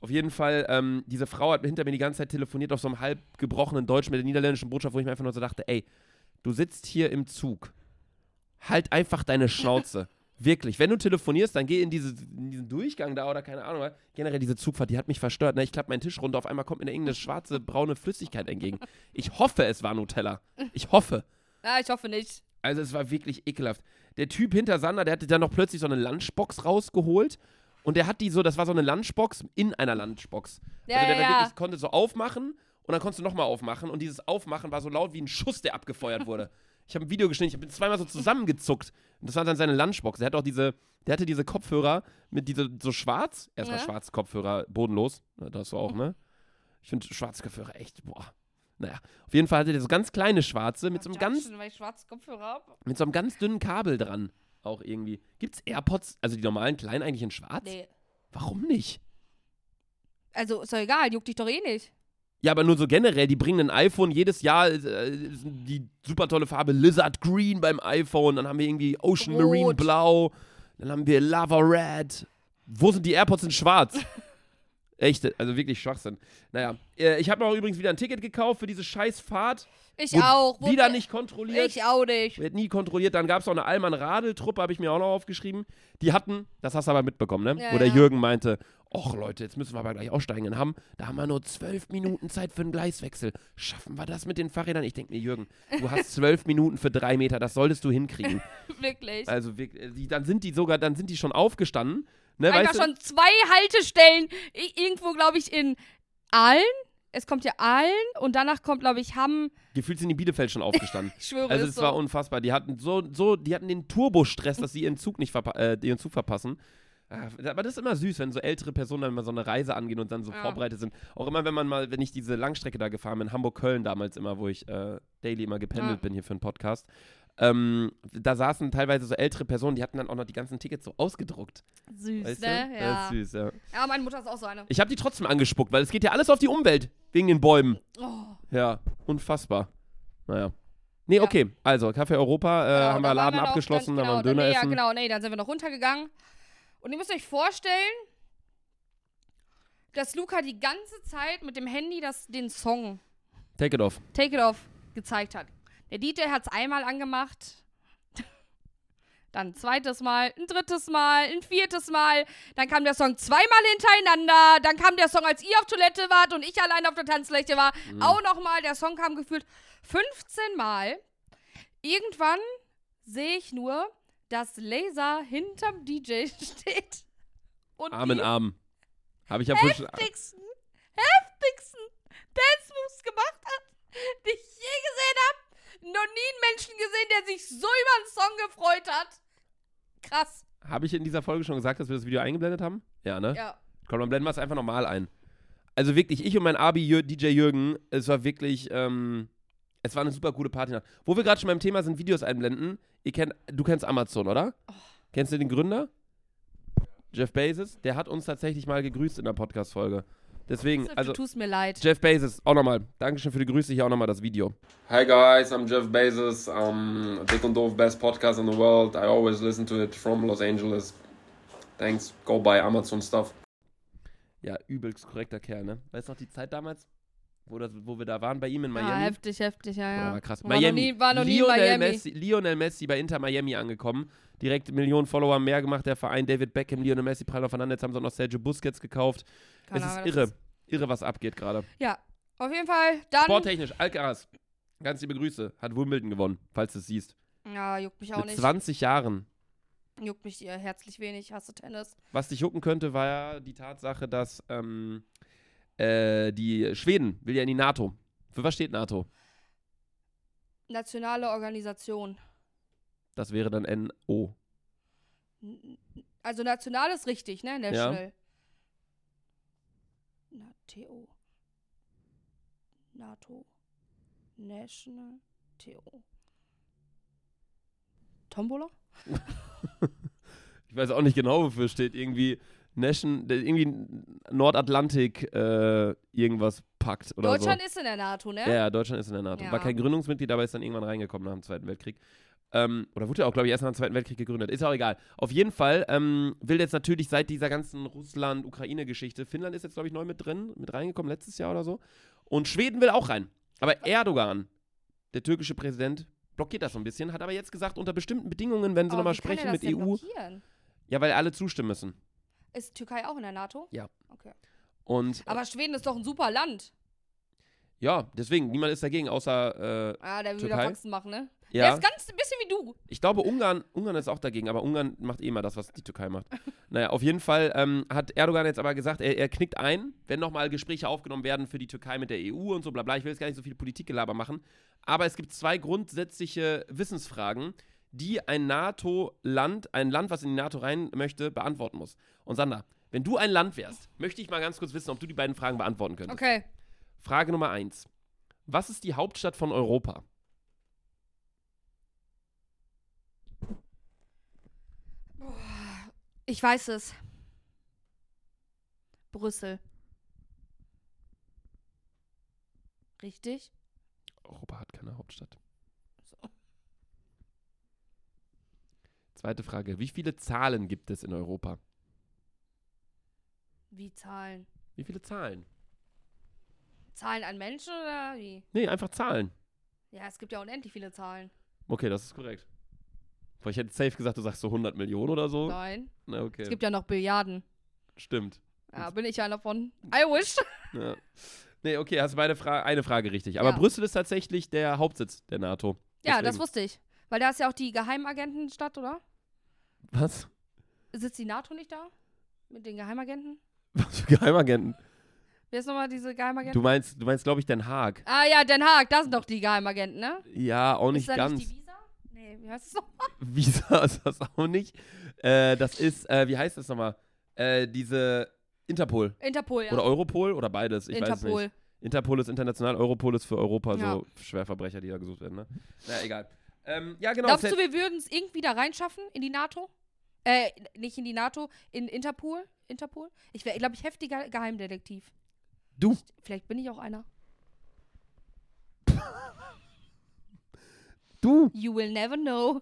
Auf jeden Fall, ähm, diese Frau hat hinter mir die ganze Zeit telefoniert auf so einem halb gebrochenen Deutsch mit der niederländischen Botschaft, wo ich mir einfach nur so dachte, ey, du sitzt hier im Zug. Halt einfach deine Schnauze. Wirklich. Wenn du telefonierst, dann geh in, diese, in diesen Durchgang da oder keine Ahnung. Generell diese Zugfahrt, die hat mich verstört. Ne? Ich klappe meinen Tisch runter, auf einmal kommt mir irgendeine schwarze, braune Flüssigkeit entgegen. Ich hoffe, es war Nutella. Ich hoffe. Ja, ich hoffe nicht. Also es war wirklich ekelhaft. Der Typ hinter Sander, der hatte dann noch plötzlich so eine Lunchbox rausgeholt. Und der hat die so, das war so eine Lunchbox in einer Lunchbox. Ja, also der ja. wirklich, konnte so aufmachen und dann konntest du nochmal aufmachen. Und dieses Aufmachen war so laut wie ein Schuss, der abgefeuert wurde. Ich habe ein Video geschnitten, ich bin zweimal so zusammengezuckt. Und das war dann seine Lunchbox. Der hat auch diese, der hatte diese Kopfhörer mit diese, so schwarz. Erstmal Ja. schwarz Kopfhörer, bodenlos. Das du auch, ne? Ich finde schwarze Kopfhörer echt, boah. Naja, auf jeden Fall hatte der so ganz kleine schwarze mit so einem ganz Weil ich schwarze Kopfhörer habe. mit so einem ganz dünnen Kabel dran. Auch irgendwie. Gibt's AirPods, also die normalen kleinen eigentlich in schwarz? Nee. Warum nicht? Also, ist doch egal, juckt dich doch eh nicht. Ja, aber nur so generell, die bringen ein iPhone jedes Jahr, äh, die super tolle Farbe Lizard Green beim iPhone, dann haben wir irgendwie Ocean Rot. Marine Blau, dann haben wir Lava Red. Wo sind die AirPods in schwarz? Echt, also wirklich Schwachsinn. Naja, äh, ich habe mir auch übrigens wieder ein Ticket gekauft für diese scheiß Fahrt. Ich Wurde auch. Wurde- Wieder nicht kontrolliert. Ich auch nicht. Wird nie kontrolliert. Dann gab es auch eine Allmann-Radl-Truppe, habe ich mir auch noch aufgeschrieben. Die hatten, das hast du aber mitbekommen, ne? Ja, Wo der ja. Jürgen meinte, Och Leute, jetzt müssen wir aber gleich aussteigen in Hamm. Da haben wir nur zwölf Minuten Zeit für einen Gleiswechsel. Schaffen wir das mit den Fahrrädern? Ich denke mir, Jürgen, du hast zwölf Minuten für drei Meter, das solltest du hinkriegen. Wirklich. Also wir- äh, dann sind die sogar, dann sind die schon aufgestanden. Ne, Einfach weißt du? schon zwei Haltestellen. Irgendwo, glaube ich, in Aalen. Es kommt ja Aalen und danach kommt, glaube ich, Hamm. Gefühlt sind die Bielefeld schon aufgestanden. Ich schwöre Also es so. war unfassbar. Die hatten so, so, die hatten den Turbostress, dass sie ihren Zug nicht äh, ihren Zug verpassen. Ah, Aber das ist immer süß, wenn so ältere Personen dann mal so eine Reise angehen und dann so Ja. vorbereitet sind. Auch immer, wenn man mal, wenn ich diese Langstrecke da gefahren bin, Hamburg-Köln damals immer, wo ich äh, daily immer gependelt Ja. bin hier für einen Podcast. Ähm, da saßen teilweise so ältere Personen, die hatten dann auch noch die ganzen Tickets so ausgedruckt. Süß, Weißt ne? du? Ja. Das ist süß, ja. ja, meine Mutter ist auch so eine. Ich habe die trotzdem angespuckt, weil es geht ja alles auf die Umwelt wegen den Bäumen. Oh. Ja, unfassbar. Naja. Nee, Ja. okay. Also, Café Europa, äh, Genau, haben wir Laden noch abgeschlossen, ganz da waren wir genau, Döner nee, Ja, essen. genau, nee, dann sind wir noch runtergegangen. Und ihr müsst euch vorstellen, dass Luca die ganze Zeit mit dem Handy das, den Song Take it off. Take It Off gezeigt hat. Der DJ hat es einmal angemacht. Dann ein zweites Mal, ein drittes Mal, ein viertes Mal. Dann kam der Song zweimal hintereinander. Dann kam der Song, als ihr auf Toilette wart und ich allein auf der Tanzfläche war. Mhm. Auch nochmal. Der Song kam gefühlt 15 Mal. Irgendwann sehe ich nur, dass Laser hinterm DJ steht. Und Arm in Arm. Habe ich ja heftigsten, heftigsten Dance Moves gemacht hat, die ich je gesehen habe. Noch nie einen Menschen gesehen, der sich so über einen Song gefreut hat. Krass. Habe ich in dieser Folge schon gesagt, dass wir das Video eingeblendet haben? Ja, ne? Ja. Komm, dann blenden wir es einfach nochmal ein. Also wirklich, ich und mein Abi Jür DJ Jürgen, es war wirklich, ähm, es war eine super coole Party. Wo wir gerade schon beim Thema sind, Videos einblenden. Ihr kennt, du kennst Amazon, oder? Oh. Kennst du den Gründer? Jeff Bezos? Der hat uns tatsächlich mal gegrüßt in der Podcast-Folge. Deswegen, also. du tust mir leid. Jeff Bezos, auch nochmal. Dankeschön für die Grüße, hier auch nochmal das Video. Hi guys, I'm Jeff Bezos. Um, Dick und Doof, best podcast in the world. I always listen to it from Los Angeles. Thanks, go buy Amazon stuff. Ja, übelst korrekter Kerl, ne? Weißt du noch die Zeit damals, wo, das, wo wir da waren bei ihm in Ja, Miami? heftig, heftig, ja, ja. war krass. War noch Miami. nie- war noch nie Lionel, Miami. Messi, Lionel Messi bei Inter Miami angekommen. Direkt Millionen Follower mehr gemacht, der Verein. David Beckham, Lionel Messi prallen aufeinander. Jetzt haben sie auch noch Sergio Busquets gekauft. Keine es ist Ahnung, das irre. Irre, was abgeht gerade. Ja, auf jeden Fall. Dann. Sporttechnisch, Alcaraz. Ganz liebe Grüße. Hat Wimbledon gewonnen, falls du es siehst. Ja, juckt mich auch Mit nicht. 20 Jahren. Juckt mich ihr herzlich wenig. Hasse Tennis. Was dich jucken könnte, war ja die Tatsache, dass ähm, äh, die Schweden will ja in die NATO. Für was steht NATO? Nationale Organisation. Das wäre dann NO. Also national ist richtig, ne? National. Na, TO. NATO. National. TO. Tombola? Ich weiß auch nicht genau, wofür steht. Irgendwie Nation, irgendwie Nordatlantik äh, irgendwas packt oder Deutschland so. ist in der NATO, ne? Ja, ja, Deutschland ist in der NATO. Ja. War kein Gründungsmitglied, aber ist dann irgendwann reingekommen nach dem Zweiten Weltkrieg. Ähm, oder wurde ja auch, glaube ich, erst nach dem Zweiten Weltkrieg gegründet. Ist auch egal. Auf jeden Fall ähm, will jetzt natürlich seit dieser ganzen Russland-Ukraine-Geschichte, Finnland ist jetzt, glaube ich, neu mit drin, mit reingekommen, letztes Jahr oder so. Und Schweden will auch rein. Aber Erdogan, der türkische Präsident, blockiert das so ein bisschen, hat aber jetzt gesagt, unter bestimmten Bedingungen, wenn sie nochmal sprechen das mit denn EU. blockieren? Ja, weil alle zustimmen müssen. Ist Türkei auch in der NATO? Ja. Okay. Und Aber Schweden ist doch ein super Land. Ja, deswegen, niemand ist dagegen, außer äh, Ah, der will Türkei? wieder Faxen machen, ne? Der ja. ist ganz ein bisschen wie du. Ich glaube, Ungarn, Ungarn ist auch dagegen, aber Ungarn macht eh immer das, was die Türkei macht. naja, auf jeden Fall ähm, hat Erdogan jetzt aber gesagt, er, er knickt ein, wenn nochmal Gespräche aufgenommen werden für die Türkei mit der EU und so bla bla. Ich will jetzt gar nicht so viel Politikgelaber machen. Aber es gibt zwei grundsätzliche Wissensfragen, die ein NATO-Land, ein Land, was in die NATO rein möchte, beantworten muss. Und Sander, wenn du ein Land wärst, möchte ich mal ganz kurz wissen, ob du die beiden Fragen beantworten könntest. Okay. Frage Nummer eins. Was ist die Hauptstadt von Europa? Ich weiß es. Brüssel. Richtig? Europa hat keine Hauptstadt. So. Zweite Frage. Wie viele Zahlen gibt es in Europa? Wie Zahlen? Wie viele Zahlen? Zahlen an Menschen oder wie? Nee, einfach Zahlen. Ja, es gibt ja unendlich viele Zahlen. Okay, das ist korrekt. Ich hätte safe gesagt, du sagst so 100 Millionen oder so. Nein. Na, okay. Es gibt ja noch Billiarden. Stimmt. Ja, bin ich einer von. I wish. Ja. Nee, okay, hast du beide Fra eine Frage richtig. Aber Ja. Brüssel ist tatsächlich der Hauptsitz der NATO. Ja, das wusste ich. Weil da ist ja auch die Geheimagentenstadt, oder? Was? Sitzt die NATO nicht da? Mit den Geheimagenten? Was für Geheimagenten? Wer ist nochmal diese Geheimagenten? Du meinst, du meinst, glaube ich, Den Haag. ah ja, Den Haag, da sind doch die Geheimagenten, ne? Ja, auch nicht ist da ganz. nicht die Visa? Nee, wie heißt es noch? Visa ist das auch nicht. Äh, das ist, äh, wie heißt das nochmal? Äh, diese Interpol. Interpol, ja. Oder Europol oder beides. Ich weiß es Interpol. nicht. Interpol ist international, Europol ist für Europa Ja. so Schwerverbrecher, die da gesucht werden, ne? Na, egal. Ähm, ja, genau. Glaubst du, wir würden es irgendwie da reinschaffen in die NATO? Äh, nicht in die NATO, in Interpol? Interpol? Ich wäre, glaube ich, heftiger Geheimdetektiv. Du. Vielleicht bin ich auch einer. du, You will never know.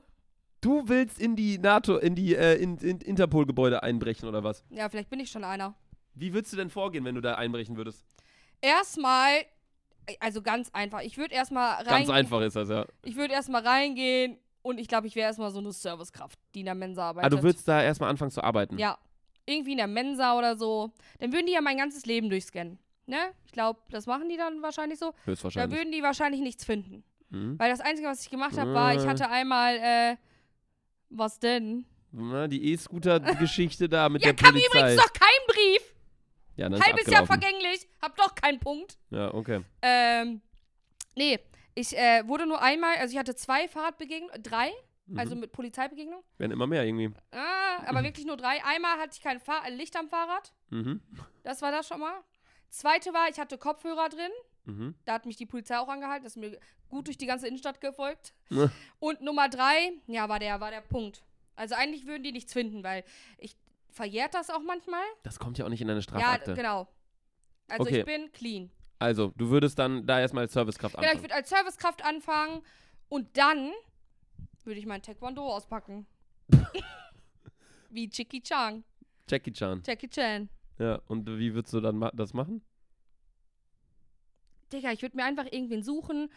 du willst in die NATO, in die äh, in, in Interpol-Gebäude einbrechen oder was? Ja, vielleicht bin ich schon einer. Wie würdest du denn vorgehen, wenn du da einbrechen würdest? Erstmal, also ganz einfach. Ich würde erstmal reingehen. Ganz einfach ist das, ja. Ich würde erstmal reingehen, Und ich glaube, ich wäre erstmal so eine Servicekraft, die in der Mensa arbeitet. Ah, du würdest da erstmal anfangen zu arbeiten. Ja. Irgendwie in der Mensa oder so. Dann würden die ja mein ganzes Leben durchscannen. Ne? Ich glaube, das machen die dann wahrscheinlich so. Da Höchstwahrscheinlich. würden die wahrscheinlich nichts finden. Mhm. Weil das Einzige, was ich gemacht habe, war, ich Äh. hatte einmal, äh, was denn? Na, die E-Scooter-Geschichte da mit Ja, der kam Polizei. übrigens doch kein Brief. ja, dann ist Halbes Jahr abgelaufen. vergänglich. Hab doch keinen Punkt. Ja, okay. Ähm, nee, ich äh, wurde nur einmal, also ich hatte zwei Fahrradbegegnungen, drei, Mhm. also mit Polizeibegegnungen. Werden immer mehr irgendwie. Ah, aber wirklich nur drei. Einmal hatte ich kein Fahr äh, Licht am Fahrrad. Mhm. Das war das schon mal. Zweite war, ich hatte Kopfhörer drin. Mhm. Da hat mich die Polizei auch angehalten. Das ist mir gut durch die ganze Innenstadt gefolgt. Ja. Und Nummer drei, ja, war der, war der Punkt. Also eigentlich würden die nichts finden, weil ich verjährt das auch manchmal. Das kommt ja auch nicht in deine Ja, Strafakte. genau. Also Okay. ich bin clean. Also, du würdest dann da erstmal als Servicekraft Genau, ich anfangen. würde als Servicekraft anfangen und dann würde ich mein Taekwondo auspacken. Wie Chicky Chang. Jackie Chan. Jackie Chan. Ja, und wie würdest du dann ma das machen? Digga, ich würde mir einfach irgendwen suchen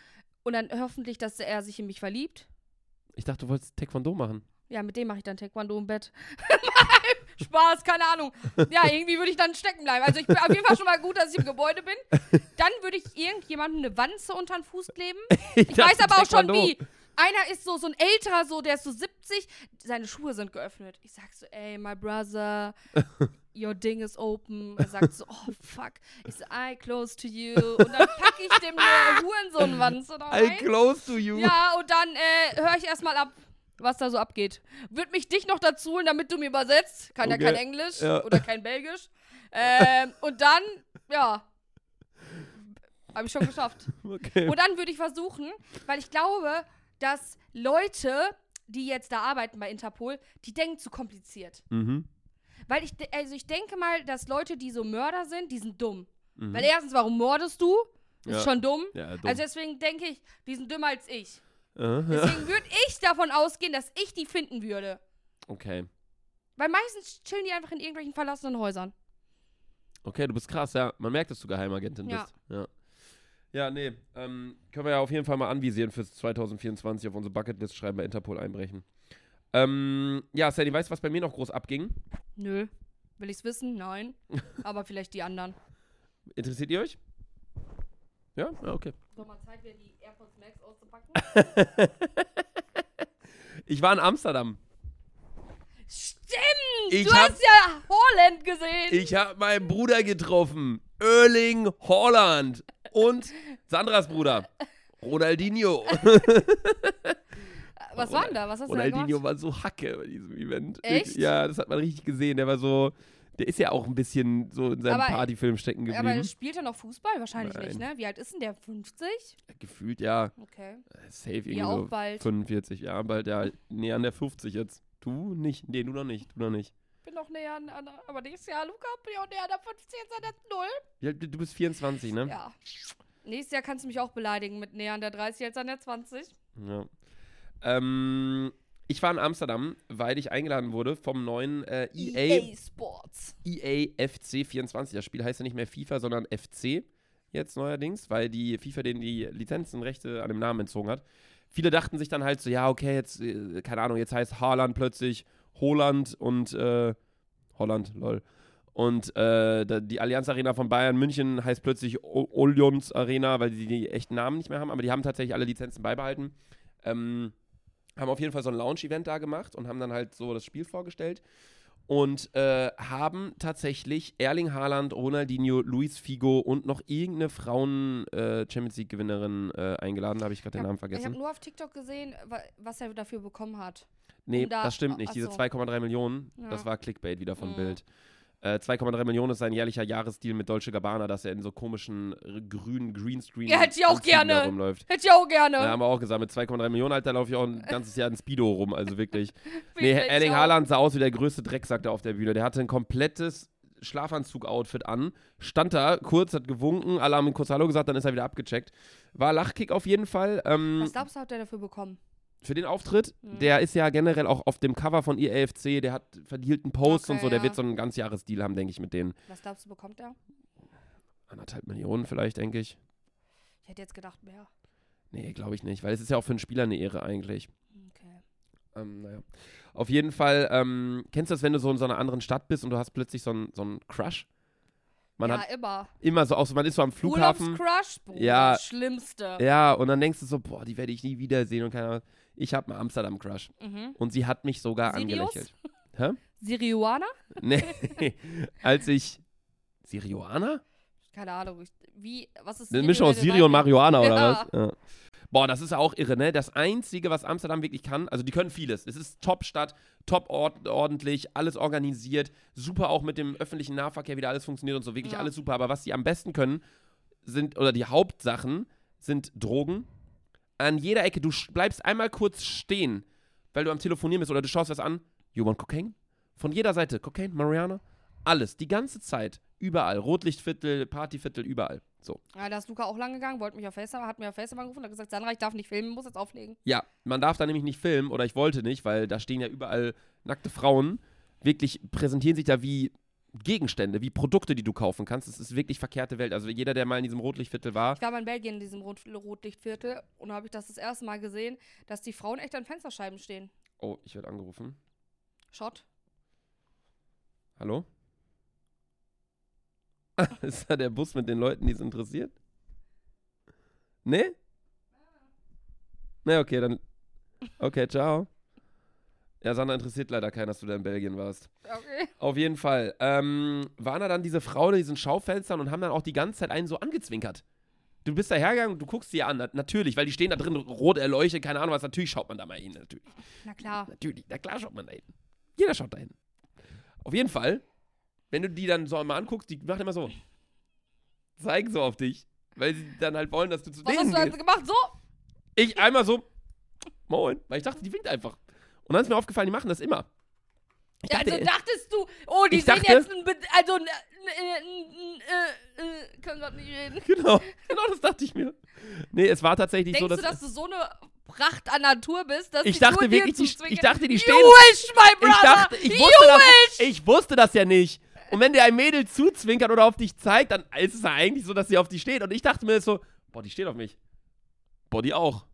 und dann hoffentlich, dass er sich in mich verliebt. Ich dachte, du wolltest Taekwondo machen. Ja, mit dem mache ich dann Taekwondo im Bett. Spaß, keine Ahnung. Ja, irgendwie würde ich dann stecken bleiben. Also ich bin auf jeden Fall schon mal gut, dass ich im Gebäude bin. Dann würde ich irgendjemandem eine Wanze unter den Fuß kleben. Ich weiß aber auch schon wie. Einer ist so, so ein älterer, so, der ist so 70, seine Schuhe sind geöffnet. Ich sag so, ey, my brother, your ding is open. Er sagt so, oh fuck. Ich so, I close to you. Und dann packe ich dem eine Hurensohnwanze da I rein. close to you. Ja, und dann äh, höre ich erstmal ab, was da so abgeht. Würde mich dich noch dazu holen, damit du mir übersetzt. Kann Okay. ja kein Englisch Ja. oder kein Belgisch. Ähm, und dann, ja, habe ich schon geschafft. Okay. Und dann würde ich versuchen, weil ich glaube, dass Leute, die jetzt da arbeiten bei Interpol, die denken zu kompliziert. Mhm. Weil ich, also ich denke mal, dass Leute, die so Mörder sind, die sind dumm. Mhm. Weil erstens, warum mordest du? Ist Ja. schon dumm. ja, dumm. Also deswegen denke ich, die sind dümmer als ich. Äh, ja. Deswegen würde ich davon ausgehen, dass ich die finden würde. Okay. Weil meistens chillen die einfach in irgendwelchen verlassenen Häusern. Okay, du bist krass, ja. Man merkt, dass du Geheimagentin Ja. bist. Ja. Ja, nee. Ähm, können wir ja auf jeden Fall mal anvisieren fürs 2024 auf unsere Bucketlist schreiben, bei Interpol einbrechen. Ähm, ja, Sandy, weißt du, was bei mir noch groß abging? Nö. Will ich's wissen? Nein. Aber vielleicht die anderen. Interessiert ihr euch? Ja? Ja, okay. Noch mal Zeit, wieder die AirPods Max auszupacken. Ich war in Amsterdam. Stimmt! Ich du hab- hast ja Holland gesehen! Ich habe meinen Bruder getroffen. Erling Holland. Und Sandras Bruder. Ronaldinho. Was war denn da? Was hast du da Ronaldinho war so Hacke bei diesem Event. Echt? Ja, das hat man richtig gesehen. Der war so, der ist ja auch ein bisschen so in seinem Aber- Partyfilm stecken Aber geblieben. spielt er noch Fußball? Wahrscheinlich Nein. nicht, ne? Wie alt ist denn der? 50? Gefühlt ja, Okay. äh, safe irgendwie Ja, auch so bald. 45, ja, bald ja, näher an der 50 jetzt. Du nicht? Nee, du noch nicht, du noch nicht. Bin noch näher an, an aber nächstes Jahr, Luca, bin ich auch näher an der 15 seit der 0. Ja, du bist 24, ne? Ja. Nächstes Jahr kannst du mich auch beleidigen mit näher an der 30 als an der 20. Ja. Ähm, ich war in Amsterdam, weil ich eingeladen wurde vom neuen äh, EA, Sports. EA FC 24. Das Spiel heißt ja nicht mehr FIFA, sondern FC jetzt neuerdings, weil die FIFA denen die Lizenzenrechte an dem Namen entzogen hat. Viele dachten sich dann halt so, ja, okay, jetzt, äh, keine Ahnung, jetzt heißt Haaland plötzlich Holland und äh, Holland, lol. Und äh, die Allianz Arena von Bayern München heißt plötzlich Allianz Arena, weil sie die echten Namen nicht mehr haben, aber die haben tatsächlich alle Lizenzen beibehalten. Ähm, haben auf jeden Fall so ein Launch-Event da gemacht und haben dann halt so das Spiel vorgestellt und äh, haben tatsächlich Erling Haaland, Ronaldinho, Luis Figo und noch irgendeine Frauen-Champions League-Gewinnerin äh, eingeladen. Da habe ich gerade den Namen Ich habe vergessen. nur auf TikTok gesehen, wa- was er dafür bekommen hat. Nee, um da- das stimmt nicht. Diese so. 2,3 Millionen, Ja. das war Clickbait wieder von Mhm. Bild. Äh, 2,3 Millionen ist sein jährlicher Jahresdeal mit Dolce Gabbana, dass er in so komischen äh, grünen Greenscreen Ja, hätte ich auch gerne. rumläuft. Hätte ich auch gerne. Da haben wir auch gesagt, mit 2,3 Millionen, Alter, laufe ich auch ein ganzes Jahr in Speedo rum, also wirklich. Nee, Erling. Haaland sah aus wie der größte Drecksack da auf der Bühne. Der hatte ein komplettes Schlafanzug-Outfit an, stand da kurz, hat gewunken, alle haben kurz Hallo gesagt, dann ist er wieder abgecheckt. War Lachkick auf jeden Fall. Ähm, Was glaubst du, hat er dafür bekommen? Für den Auftritt, Mhm. der ist ja generell auch auf dem Cover von EAFC, der hat verdielten Posts und Okay, so, der ja. wird so einen Ganzjahresdeal haben, denke ich, mit denen. Was glaubst du, bekommt er? Anderthalb Millionen vielleicht, denke ich. Ich hätte jetzt gedacht, mehr. Nee, glaube ich nicht, weil es ist ja auch für einen Spieler eine Ehre eigentlich. Okay. ähm, naja. Auf jeden Fall, ähm, kennst du das, wenn du so in so einer anderen Stadt bist und du hast plötzlich so einen so einen Crush? Man ja, hat immer. immer so, auch so, man ist so am Flughafen. Urlaubscrush, Bruder, Ja. das Schlimmste. Ja, und dann denkst du so, boah, die werde ich nie wiedersehen und keine Ahnung. Ich habe einen Amsterdam-Crush. Mhm. Und sie hat mich sogar Sirius? angelächelt. Hä? Siriuana? Nee, als ich. Sirioana? Keine Ahnung. Wie, was ist Eine Mischung aus Siri und Marihuana oder Ja. was? Ja. Boah, das ist ja auch irre, ne? Das Einzige, was Amsterdam wirklich kann, also die können vieles. Es ist Top-Stadt, top ord ordentlich, alles organisiert, super auch mit dem öffentlichen Nahverkehr, wie da alles funktioniert und so, wirklich Ja. alles super. Aber was sie am besten können, sind, oder die Hauptsachen, sind Drogen. An jeder Ecke, du bleibst einmal kurz stehen, weil du am Telefonieren bist oder du schaust was an. You want cocaine? Von jeder Seite. Cocaine, Mariana, alles. Die ganze Zeit. Überall. Rotlichtviertel, Partyviertel, überall. So. Ja, da ist Luca auch lang gegangen, wollte mich auf FaceTime, hat mir auf FaceTime angerufen und hat gesagt, Sandra, ich darf nicht filmen, muss jetzt auflegen. Ja, man darf da nämlich nicht filmen oder ich wollte nicht, weil da stehen ja überall nackte Frauen. Wirklich präsentieren sich da wie Gegenstände, wie Produkte, die du kaufen kannst. Das ist wirklich verkehrte Welt. Also jeder, der mal in diesem Rotlichtviertel war, Ich war mal in Belgien in diesem Rot Rotlichtviertel und da habe ich das das erste Mal gesehen, dass die Frauen echt an Fensterscheiben stehen. oh, ich werde angerufen. Schott. Hallo? ist da der Bus mit den Leuten, die es interessiert? Nee? Ne, okay, dann. Okay, ciao. Ja, Sandra interessiert leider keinen, dass du da in Belgien warst. Okay. Auf jeden Fall. Ähm, waren da dann diese Frauen in diesen Schaufenstern und haben dann auch die ganze Zeit einen so angezwinkert. Du bist da hergegangen, du guckst sie an, na, natürlich, weil die stehen da drin rot erleuchtet, keine Ahnung was, natürlich schaut man da mal hin, natürlich. Na klar. Natürlich, na klar schaut man da hin. Jeder schaut da hin. Auf jeden Fall, wenn du die dann so mal anguckst, die macht immer so, zeigen so auf dich, weil sie dann halt wollen, dass du zu Was denen hast du gehst. gemacht? So? Ich einmal so, moin, weil ich dachte, die winkt einfach. Und dann ist mir aufgefallen, die machen das immer. Ich Ja, dachte, also dachtest du, oh, die Ich sehen dachte- jetzt ein, also, ein, äh, äh, äh, äh, können gerade nicht reden. Genau, genau das dachte ich mir. Nee, es war tatsächlich Denkst so, du, dass. dass du so eine Pracht an Natur bist, dass ich dachte wirklich, die, ich dachte, die You stehen. wish, my brother! Ich dachte, ich you wusste, das, ich wusste das ja nicht. Und wenn der ein Mädel zuzwinkert oder auf dich zeigt, dann ist es ja eigentlich so, dass sie auf dich steht. Und ich dachte mir so, boah, die steht auf mich. Boah, die auch.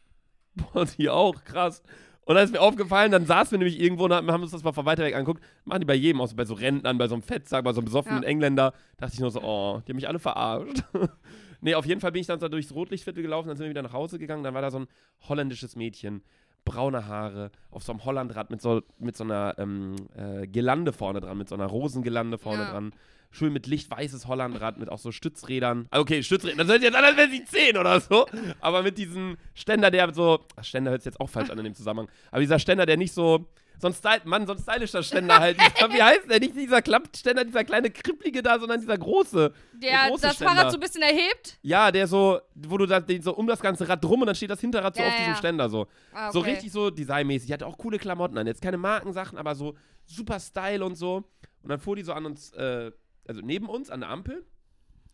Boah, die auch, krass. Und dann ist mir aufgefallen, dann saßen wir nämlich irgendwo und haben uns das mal von weiter weg angeguckt. Machen die bei jedem, auch so bei so Rentnern, bei so einem Fettsack, bei so einem besoffenen Ja. Engländer. Dachte ich nur so, oh, die haben mich alle verarscht. nee, auf jeden Fall bin ich dann so durchs Rotlichtviertel gelaufen, dann sind wir wieder nach Hause gegangen. Dann war da so ein holländisches Mädchen, braune Haare, auf so einem Hollandrad mit so, mit so einer ähm, äh, Girlande vorne dran, mit so einer Rosengirlande vorne Ja. dran. Schön mit lichtweißes Hollandrad, mit auch so Stützrädern. Ah, Okay, Stützräder, das hört jetzt an, als wären sie 10 oder so. Aber mit diesem Ständer, der so. Ach, Ständer hört sich jetzt auch falsch an in dem Zusammenhang. Aber dieser Ständer, der nicht so. So ein Style, Mann, so ein stylischer Ständer halt. Wie heißt der? Nicht dieser Klappständer, dieser kleine kribbelige da, sondern dieser große. Der große das Ständer. Fahrrad so ein bisschen erhebt? Ja, der so, wo du da den so um das ganze Rad drum und dann steht das Hinterrad so Ja, auf ja, diesem. Ständer so. Ah, So okay. richtig so designmäßig. Hatte auch coole Klamotten an. Jetzt keine Markensachen, aber so super Style und so. Und dann fuhr die so an uns, äh, also neben uns an der Ampel,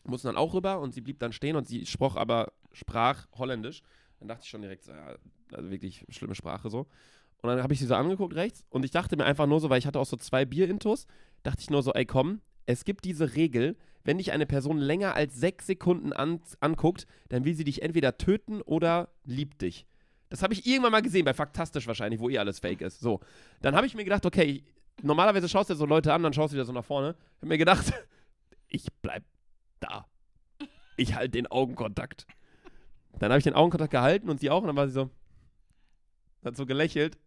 mussten dann auch rüber und sie blieb dann stehen und sie sprach aber, sprach Holländisch. Dann dachte ich schon direkt, so, ja, also wirklich schlimme Sprache so. Und dann habe ich sie so angeguckt rechts und ich dachte mir einfach nur so, weil ich hatte auch so zwei Bier-Intos, dachte ich nur so, ey komm, es gibt diese Regel, wenn dich eine Person länger als sechs Sekunden an, anguckt, dann will sie dich entweder töten oder liebt dich. Das habe ich irgendwann mal gesehen, bei Faktastisch wahrscheinlich, wo eh alles fake ist. So. Dann habe ich mir gedacht, okay, normalerweise schaust du so Leute an, dann schaust du wieder so nach vorne. Ich habe mir gedacht, ich bleib da. Ich halte den Augenkontakt. Dann habe ich den Augenkontakt gehalten und sie auch und dann war sie so, hat so gelächelt.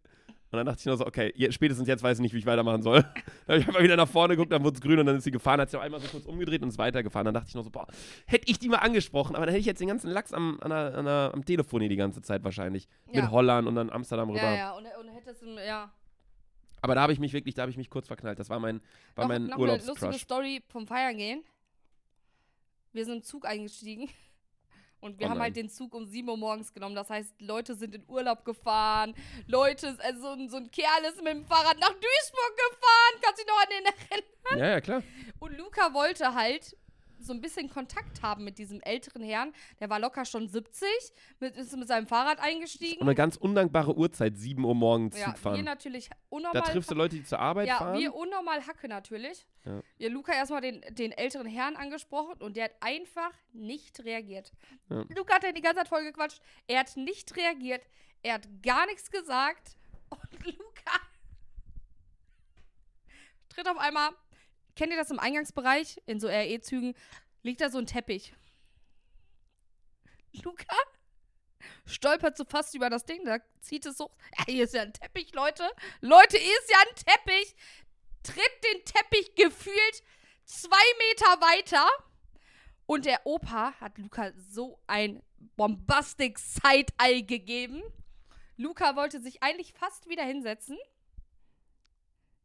Und dann dachte ich nur so, okay, spätestens jetzt weiß ich nicht, wie ich weitermachen soll. Dann habe ich einfach wieder nach vorne geguckt, dann wurde es grün und dann ist sie gefahren, hat sich auch einmal so kurz umgedreht und ist weitergefahren. Dann dachte ich nur so, boah, hätte ich die mal angesprochen, aber dann hätte ich jetzt den ganzen Lachs am, an der, an der, am Telefon hier die ganze Zeit wahrscheinlich. Ja. Mit Holland und dann Amsterdam rüber. Ja, ja, und, und hättest du, ja. Aber da habe ich mich wirklich, da habe ich mich kurz verknallt. Das war mein, war noch, mein noch eine lustige. Story vom Feiern gehen. Wir sind im Zug eingestiegen und wir Oh haben halt den Zug um 7 Uhr morgens genommen. Das heißt, Leute sind in Urlaub gefahren. Leute, also so ein, so ein Kerl ist mit dem Fahrrad nach Duisburg gefahren. Kannst du dich noch an den erinnern? Ja, ja, klar. Und Luca wollte halt so ein bisschen Kontakt haben mit diesem älteren Herrn. Der war locker schon 70, mit, ist mit seinem Fahrrad eingestiegen. Und eine ganz undankbare Uhrzeit, 7 Uhr morgens ja, Zug wir fahren. natürlich Da unnormal triffst du Leute, die zur Arbeit ja, fahren. wir unnormal Hacke natürlich. Ja. Ja, Luca erstmal den, den älteren Herrn angesprochen und der hat einfach nicht reagiert. Ja. Luca hat ja die ganze Zeit voll gequatscht. Er hat nicht reagiert. Er hat gar nichts gesagt. Und Luca tritt auf einmal, kennt ihr das im Eingangsbereich, in so RE-Zügen, liegt da so ein Teppich. Luca stolpert so fast über das Ding, da zieht es so. Ja, hier ist ja ein Teppich, Leute. Leute, hier ist ja ein Teppich. Tritt den Teppich gefühlt zwei Meter weiter. Und der Opa hat Luca so ein bombastic Side-Eye gegeben. Luca wollte sich eigentlich fast wieder hinsetzen.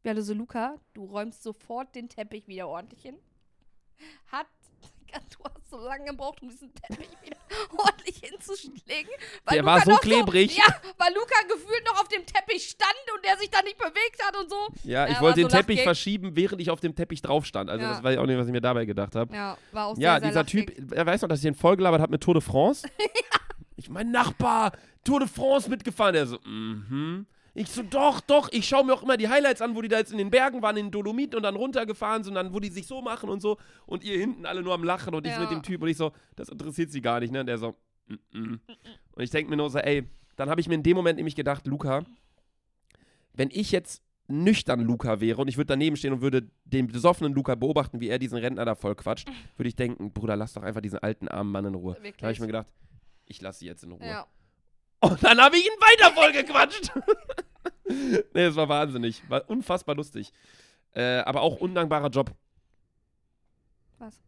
Wir alle so, Luca, du räumst sofort den Teppich wieder ordentlich hin. Hat du hast so lange gebraucht, um diesen Teppich wieder ordentlich hinzuschlägen. Weil Der Luca war so klebrig. ja, weil Luca gefühlt noch auf dem Teppich stand und der sich dann nicht bewegt hat und so. Ja, ich Ja, wollte den so Teppich verschieben, während ich auf dem Teppich drauf stand. Also Ja. das weiß ich auch nicht, was ich mir dabei gedacht habe. Ja, war auch sehr, Ja, sehr dieser lachig. Typ, er weiß noch, dass ich ihn vollgelabert habe mit Tour de France. Ich, mein Nachbar, Tour de France mitgefahren. Der so, mhm. Ich so, doch, doch, ich schaue mir auch immer die Highlights an, wo die da jetzt in den Bergen waren, in den Dolomiten und dann runtergefahren sind, und dann, wo die sich so machen und so. Und ihr hinten alle nur am Lachen und ich Ja. mit dem Typ und ich so, das interessiert sie gar nicht, ne? Und der so, mhm. Und ich denke mir nur so, ey, dann habe ich mir in dem Moment nämlich gedacht, Luca, wenn ich jetzt nüchtern Luca wäre und ich würde daneben stehen und würde den besoffenen Luca beobachten, wie er diesen Rentner da voll quatscht, würde ich denken, Bruder, lass doch einfach diesen alten armen Mann in Ruhe. Da habe ich Wirklich. mir gedacht, ich lasse sie jetzt in Ruhe. Ja. Und dann habe ich ihn weiter voll gequatscht. nee, es war wahnsinnig. War unfassbar lustig. Äh, aber auch undankbarer Job. Was?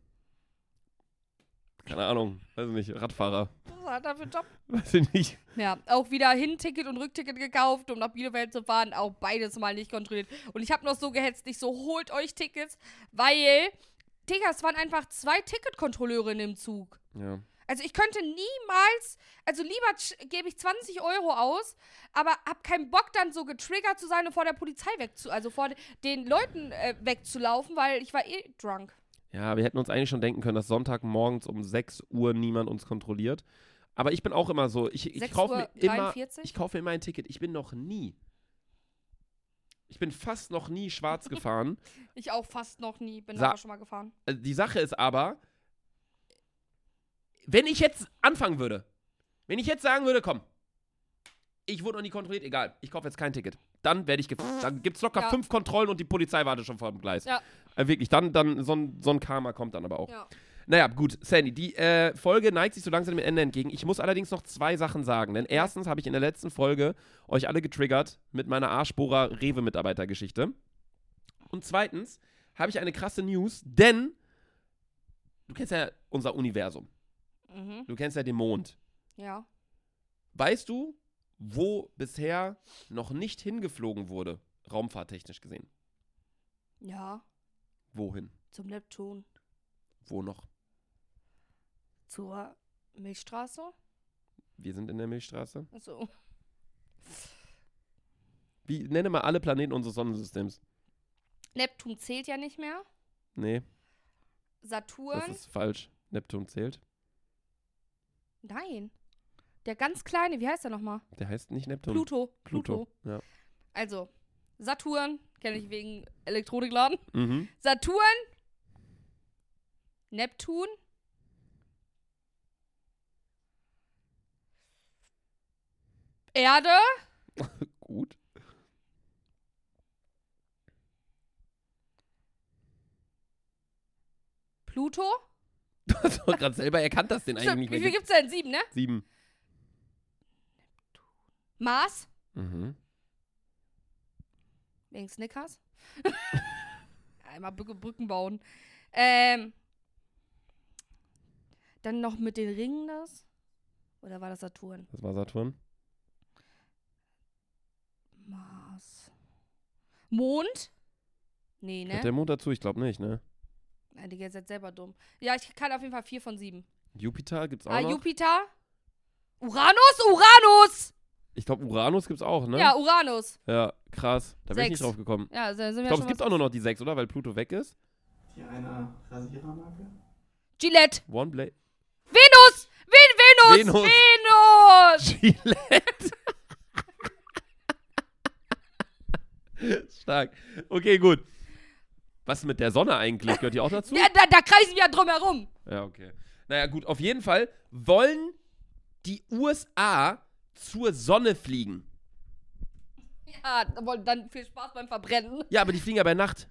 Keine Ahnung, weiß ich nicht, Radfahrer. Was hat er für einen Job? Weiß ich nicht. Ja, auch wieder Hinticket und Rückticket gekauft, um nach Bielefeld zu fahren. Auch beides mal nicht kontrolliert. Und ich habe noch so gehetzt, ich so, holt euch Tickets, weil, Digga, es waren einfach zwei Ticketkontrolleure in dem Zug. Ja. Also ich könnte niemals, also lieber gebe ich 20 Euro aus, aber hab keinen Bock dann so getriggert zu sein und vor der Polizei wegzu, also vor de- den Leuten äh, wegzulaufen, weil ich war eh drunk. Ja, wir hätten uns eigentlich schon denken können, dass Sonntagmorgens um 6 Uhr niemand uns kontrolliert. Aber ich bin auch immer so, ich, ich 6 kaufe mir immer, 43? ich kaufe mir immer ein Ticket. Ich bin noch nie, ich bin fast noch nie schwarz gefahren. Ich auch fast noch nie, bin Sa- aber schon mal gefahren. Also die Sache ist aber, wenn ich jetzt anfangen würde, wenn ich jetzt sagen würde, komm, ich wurde noch nie kontrolliert, egal, ich kaufe jetzt kein Ticket, dann werde ich, gef dann gibt es locker Ja. fünf Kontrollen und die Polizei wartet schon vor dem Gleis. Ja. Äh, wirklich, dann, dann so, ein, so ein Karma kommt dann aber auch. Ja. Naja, gut, Sandy, die äh, Folge neigt sich so langsam dem Ende entgegen. Ich muss allerdings noch zwei Sachen sagen. Denn erstens habe ich in der letzten Folge euch alle getriggert mit meiner Arschbohrer Rewe-Mitarbeitergeschichte. Und zweitens habe ich eine krasse News, denn du kennst ja unser Universum. Mhm. Du kennst ja den Mond. Ja. Weißt du, wo bisher noch nicht hingeflogen wurde, raumfahrttechnisch gesehen? Ja. Wohin? Zum Neptun. Wo noch? Zur Milchstraße? Wir sind in der Milchstraße. Achso. Wie, nenne mal alle Planeten unseres Sonnensystems. Neptun zählt ja nicht mehr. Nee, Saturn? das ist falsch. Neptun zählt. Nein. Der ganz kleine, wie heißt der nochmal? Der heißt nicht Neptun. Pluto. Pluto. Ja. Also, Saturn, kenne ich wegen Elektronikladen. Mhm. Saturn, Neptun, Erde, Gut. Pluto. Du hast doch gerade selber erkannt, dass den eigentlich Stimmt, nicht wie mehr viel gibt. gibt's denn? Sieben, ne? Sieben. Mars, Mhm. wegen Snickers. Einmal Brücke, Brücken bauen. Ähm, dann noch mit den Ringen das. Oder war das Saturn? Das war Saturn. Mars. Mond? Nee, ne? Hat der Mond dazu? Ich glaube nicht, ne? Nein, Digga, ihr seid selber dumm. Ja, ich kann auf jeden Fall vier von sieben. Jupiter gibt's auch Ah, noch. Jupiter. Uranus? Uranus! Ich glaube, Uranus gibt's auch, ne? Ja, Uranus. Ja, krass. Da bin ich nicht drauf gekommen. Ja, sind Ich wir glaube, schon es gibt was- auch nur noch die sechs, oder? Weil Pluto weg ist. Die eine Rasierermarke? Gillette. One Blade. Venus! Ven Venus! Venus. Venus! Gillette. Stark. Okay, gut. Was ist mit der Sonne eigentlich? Gehört die auch dazu? Ja, da, da kreisen wir ja drum herum. Ja, okay. Naja, gut, auf jeden Fall wollen die USA zur Sonne fliegen. Ja, dann viel Spaß beim Verbrennen. Ja, aber die fliegen ja bei Nacht.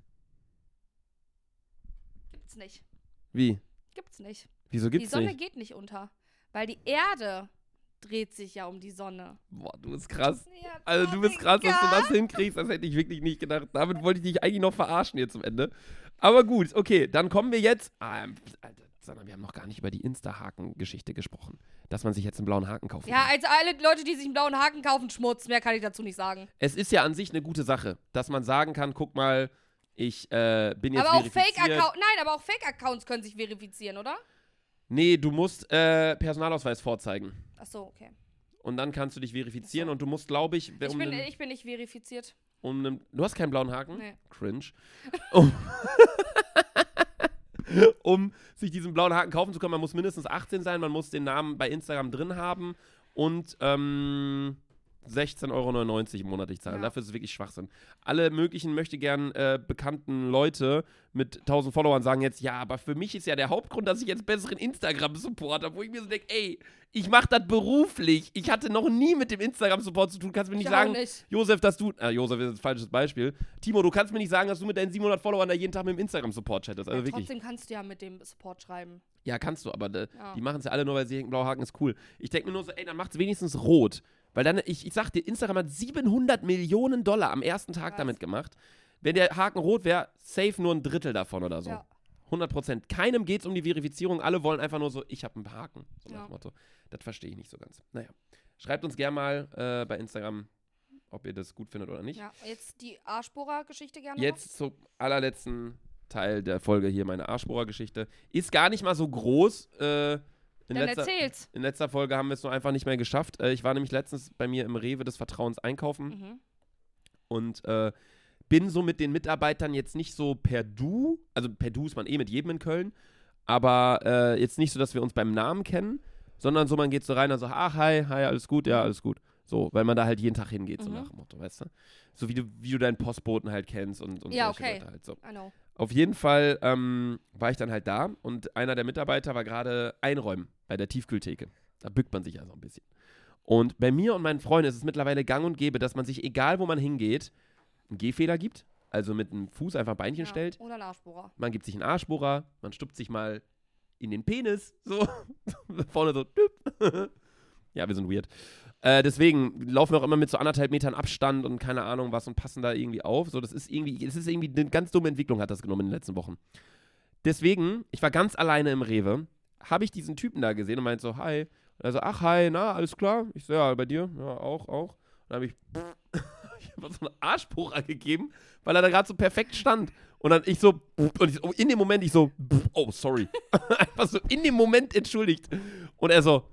Gibt's nicht. Wie? Gibt's nicht. Wieso die gibt's Sonne nicht? geht nicht unter. Weil die Erde dreht sich ja um die Sonne. Boah, du bist krass. Ja, Also du bist krass, dass du das hinkriegst. Das hätte ich wirklich nicht gedacht. Damit wollte ich dich eigentlich noch verarschen hier zum Ende. Aber gut, okay, dann kommen wir jetzt. Ah, ähm, Alter, sondern wir haben noch gar nicht über die Insta-Haken-Geschichte gesprochen. Dass man sich jetzt einen blauen Haken kaufen Ja, kann. also alle Leute, die sich einen blauen Haken kaufen, Schmutz. Mehr kann ich dazu nicht sagen. Es ist ja an sich eine gute Sache, dass man sagen kann, guck mal, ich äh, bin jetzt aber auch verifiziert. Fake-Accounts, nein, aber auch Fake-Accounts können sich verifizieren, oder? Nee, du musst äh, Personalausweis vorzeigen. Ach so, okay. Und dann kannst du dich verifizieren so. und du musst, glaube ich, Ich, um bin, einen- ich bin nicht verifiziert. um einen, du hast keinen blauen Haken? Nee. Cringe. Um, um sich diesen blauen Haken kaufen zu können, man muss mindestens 18 sein, man muss den Namen bei Instagram drin haben und ähm, 16,99 Euro monatlich zahlen. Ja. Dafür ist es wirklich Schwachsinn. Alle möglichen möchte gern äh, bekannten Leute mit 1000 Followern sagen jetzt, ja, aber für mich ist ja der Hauptgrund, dass ich jetzt besseren Instagram-Support habe, wo ich mir so denke, ey, ich mache das beruflich. Ich hatte noch nie mit dem Instagram-Support zu tun. Kannst mir nicht ich sagen, nicht. Josef, dass du. Ah, Josef ist ein falsches Beispiel. Timo, du kannst mir nicht sagen, dass du mit deinen 700 Followern da jeden Tag mit dem Instagram-Support chattest. Also ja, wirklich. trotzdem kannst du ja mit dem Support schreiben. Ja, kannst du, aber äh, Ja. die machen es ja alle nur, weil sie denken, blauer Haken ist cool. Ich denke mir nur so, ey, dann macht's wenigstens rot. Weil dann, ich, ich sag dir, Instagram hat 700 Millionen Dollar am ersten Tag Krass. damit gemacht. Wenn der Haken rot wäre, safe nur ein Drittel davon oder so. Ja. 100 Prozent. Keinem geht es um die Verifizierung. Alle wollen einfach nur so, ich habe einen Haken. So nach Ja. dem Motto. Das verstehe ich nicht so ganz. Naja. Schreibt uns gerne mal äh, bei Instagram, ob ihr das gut findet oder nicht. Ja, jetzt die Arschbohrer-Geschichte gerne Jetzt zum allerletzten Teil der Folge hier, meine Arschbohrer-Geschichte. Ist gar nicht mal so groß. Äh, in. Dann letzter, erzähl's. in letzter Folge haben wir es nur einfach nicht mehr geschafft. Äh, ich war nämlich letztens bei mir im Rewe des Vertrauens einkaufen Mhm. und äh, bin so mit den Mitarbeitern jetzt nicht so per Du. Also per Du ist man eh mit jedem in Köln. Aber äh, jetzt nicht so, dass wir uns beim Namen kennen, sondern so, man geht so rein und so, ach, hi, hi, alles gut, ja, alles gut. So, weil man da halt jeden Tag hingeht, so Mhm. nach dem Motto, weißt du? So wie du, wie du deinen Postboten halt kennst und, und Ja, solche okay. Leute halt so. I know. Auf jeden Fall ähm, war ich dann halt da und einer der Mitarbeiter war gerade einräumen bei der Tiefkühltheke. Da bückt man sich ja so ein bisschen. Und bei mir und meinen Freunden ist es mittlerweile gang und gäbe, dass man sich, egal wo man hingeht, einen Gehfehler gibt. Also mit einem Fuß einfach ein Beinchen Ja. stellt. Oder ein Arschbohrer. Man gibt sich einen Arschbohrer, man stuppt sich mal in den Penis. So. Vorne so. ja, wir sind weird. Äh, deswegen laufen wir auch immer mit so anderthalb Metern Abstand und keine Ahnung was und passen da irgendwie auf. So, das ist irgendwie, es ist irgendwie eine ganz dumme Entwicklung, hat das genommen in den letzten Wochen. Deswegen, ich war ganz alleine im Rewe, habe ich diesen Typen da gesehen und meinte so, hi. Und er so, ach, hi, na, alles klar? Ich so, ja, bei dir? Ja, auch, auch. Und dann habe ich, ich hab so einen Arschbohrer gegeben, weil er da gerade so perfekt stand. Und dann ich so, und ich, in dem Moment ich so, oh, sorry. Einfach so in dem Moment entschuldigt. Und er so,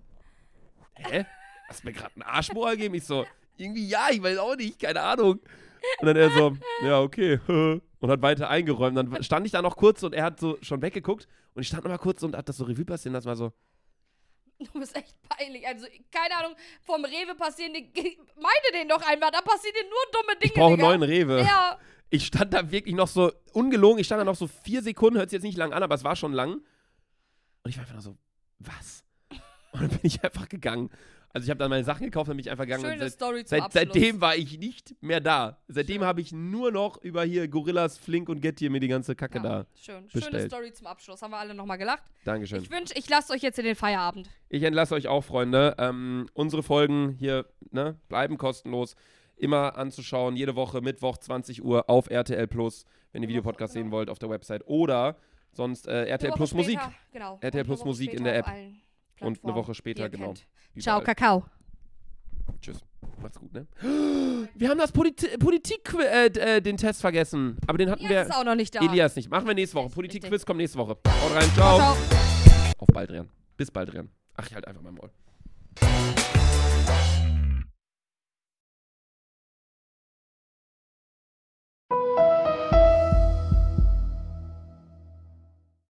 hä? Hast du mir gerade einen Arschbohrer gegeben? Ich so, irgendwie ja, ich weiß auch nicht, keine Ahnung. Und dann er so, ja, okay. Und hat weiter eingeräumt. Dann stand ich da noch kurz und er hat so schon weggeguckt. Und ich stand noch mal kurz und hat das so Revue passieren lassen. War so, Du bist echt peinlich. Also, keine Ahnung, vom Rewe passieren die. Meide den doch einmal, da passieren dir nur dumme Dinge. ich brauche einen neuen Rewe. Ja, Ich stand da wirklich noch so, ungelogen, ich stand da noch so vier Sekunden, hört sich jetzt nicht lang an, aber es war schon lang. Und ich war einfach nur so, was? Und dann bin ich einfach gegangen. Also ich habe dann meine Sachen gekauft, dann bin ich einfach gegangen. schöne seit, Story zum seit, seitdem war ich nicht mehr da. Seitdem habe ich nur noch über hier Gorillas, Flink und Get hier mir die ganze Kacke ja, da. Schön. Schöne bestellt. Story zum Abschluss. Haben wir alle nochmal gelacht. Dankeschön. Ich wünsche, ich lasse euch jetzt in den Feierabend. Ich entlasse euch auch, Freunde. Ähm, unsere Folgen hier ne, bleiben kostenlos. Immer anzuschauen, jede Woche Mittwoch 20 Uhr auf RTL Plus, wenn ihr Videopodcast Woche, sehen genau. wollt auf der Website. Oder sonst äh, RTL Plus Musik. später, Genau. RTL Plus Musik in der App. Allen Und eine Woche später, genau. Ciao. Kakao. Tschüss. Macht's gut, ne? Wir haben das Politi Politik äh, äh, den Test vergessen. Aber den hatten Elias ist wir. auch noch nicht da. Elias nicht. Machen wir nächste Woche. Politikquiz kommt nächste Woche. Haut rein. Ciao. ciao. Auf bald, Rian. Bis bald, Rian. Ach, ich halt einfach mein Maul.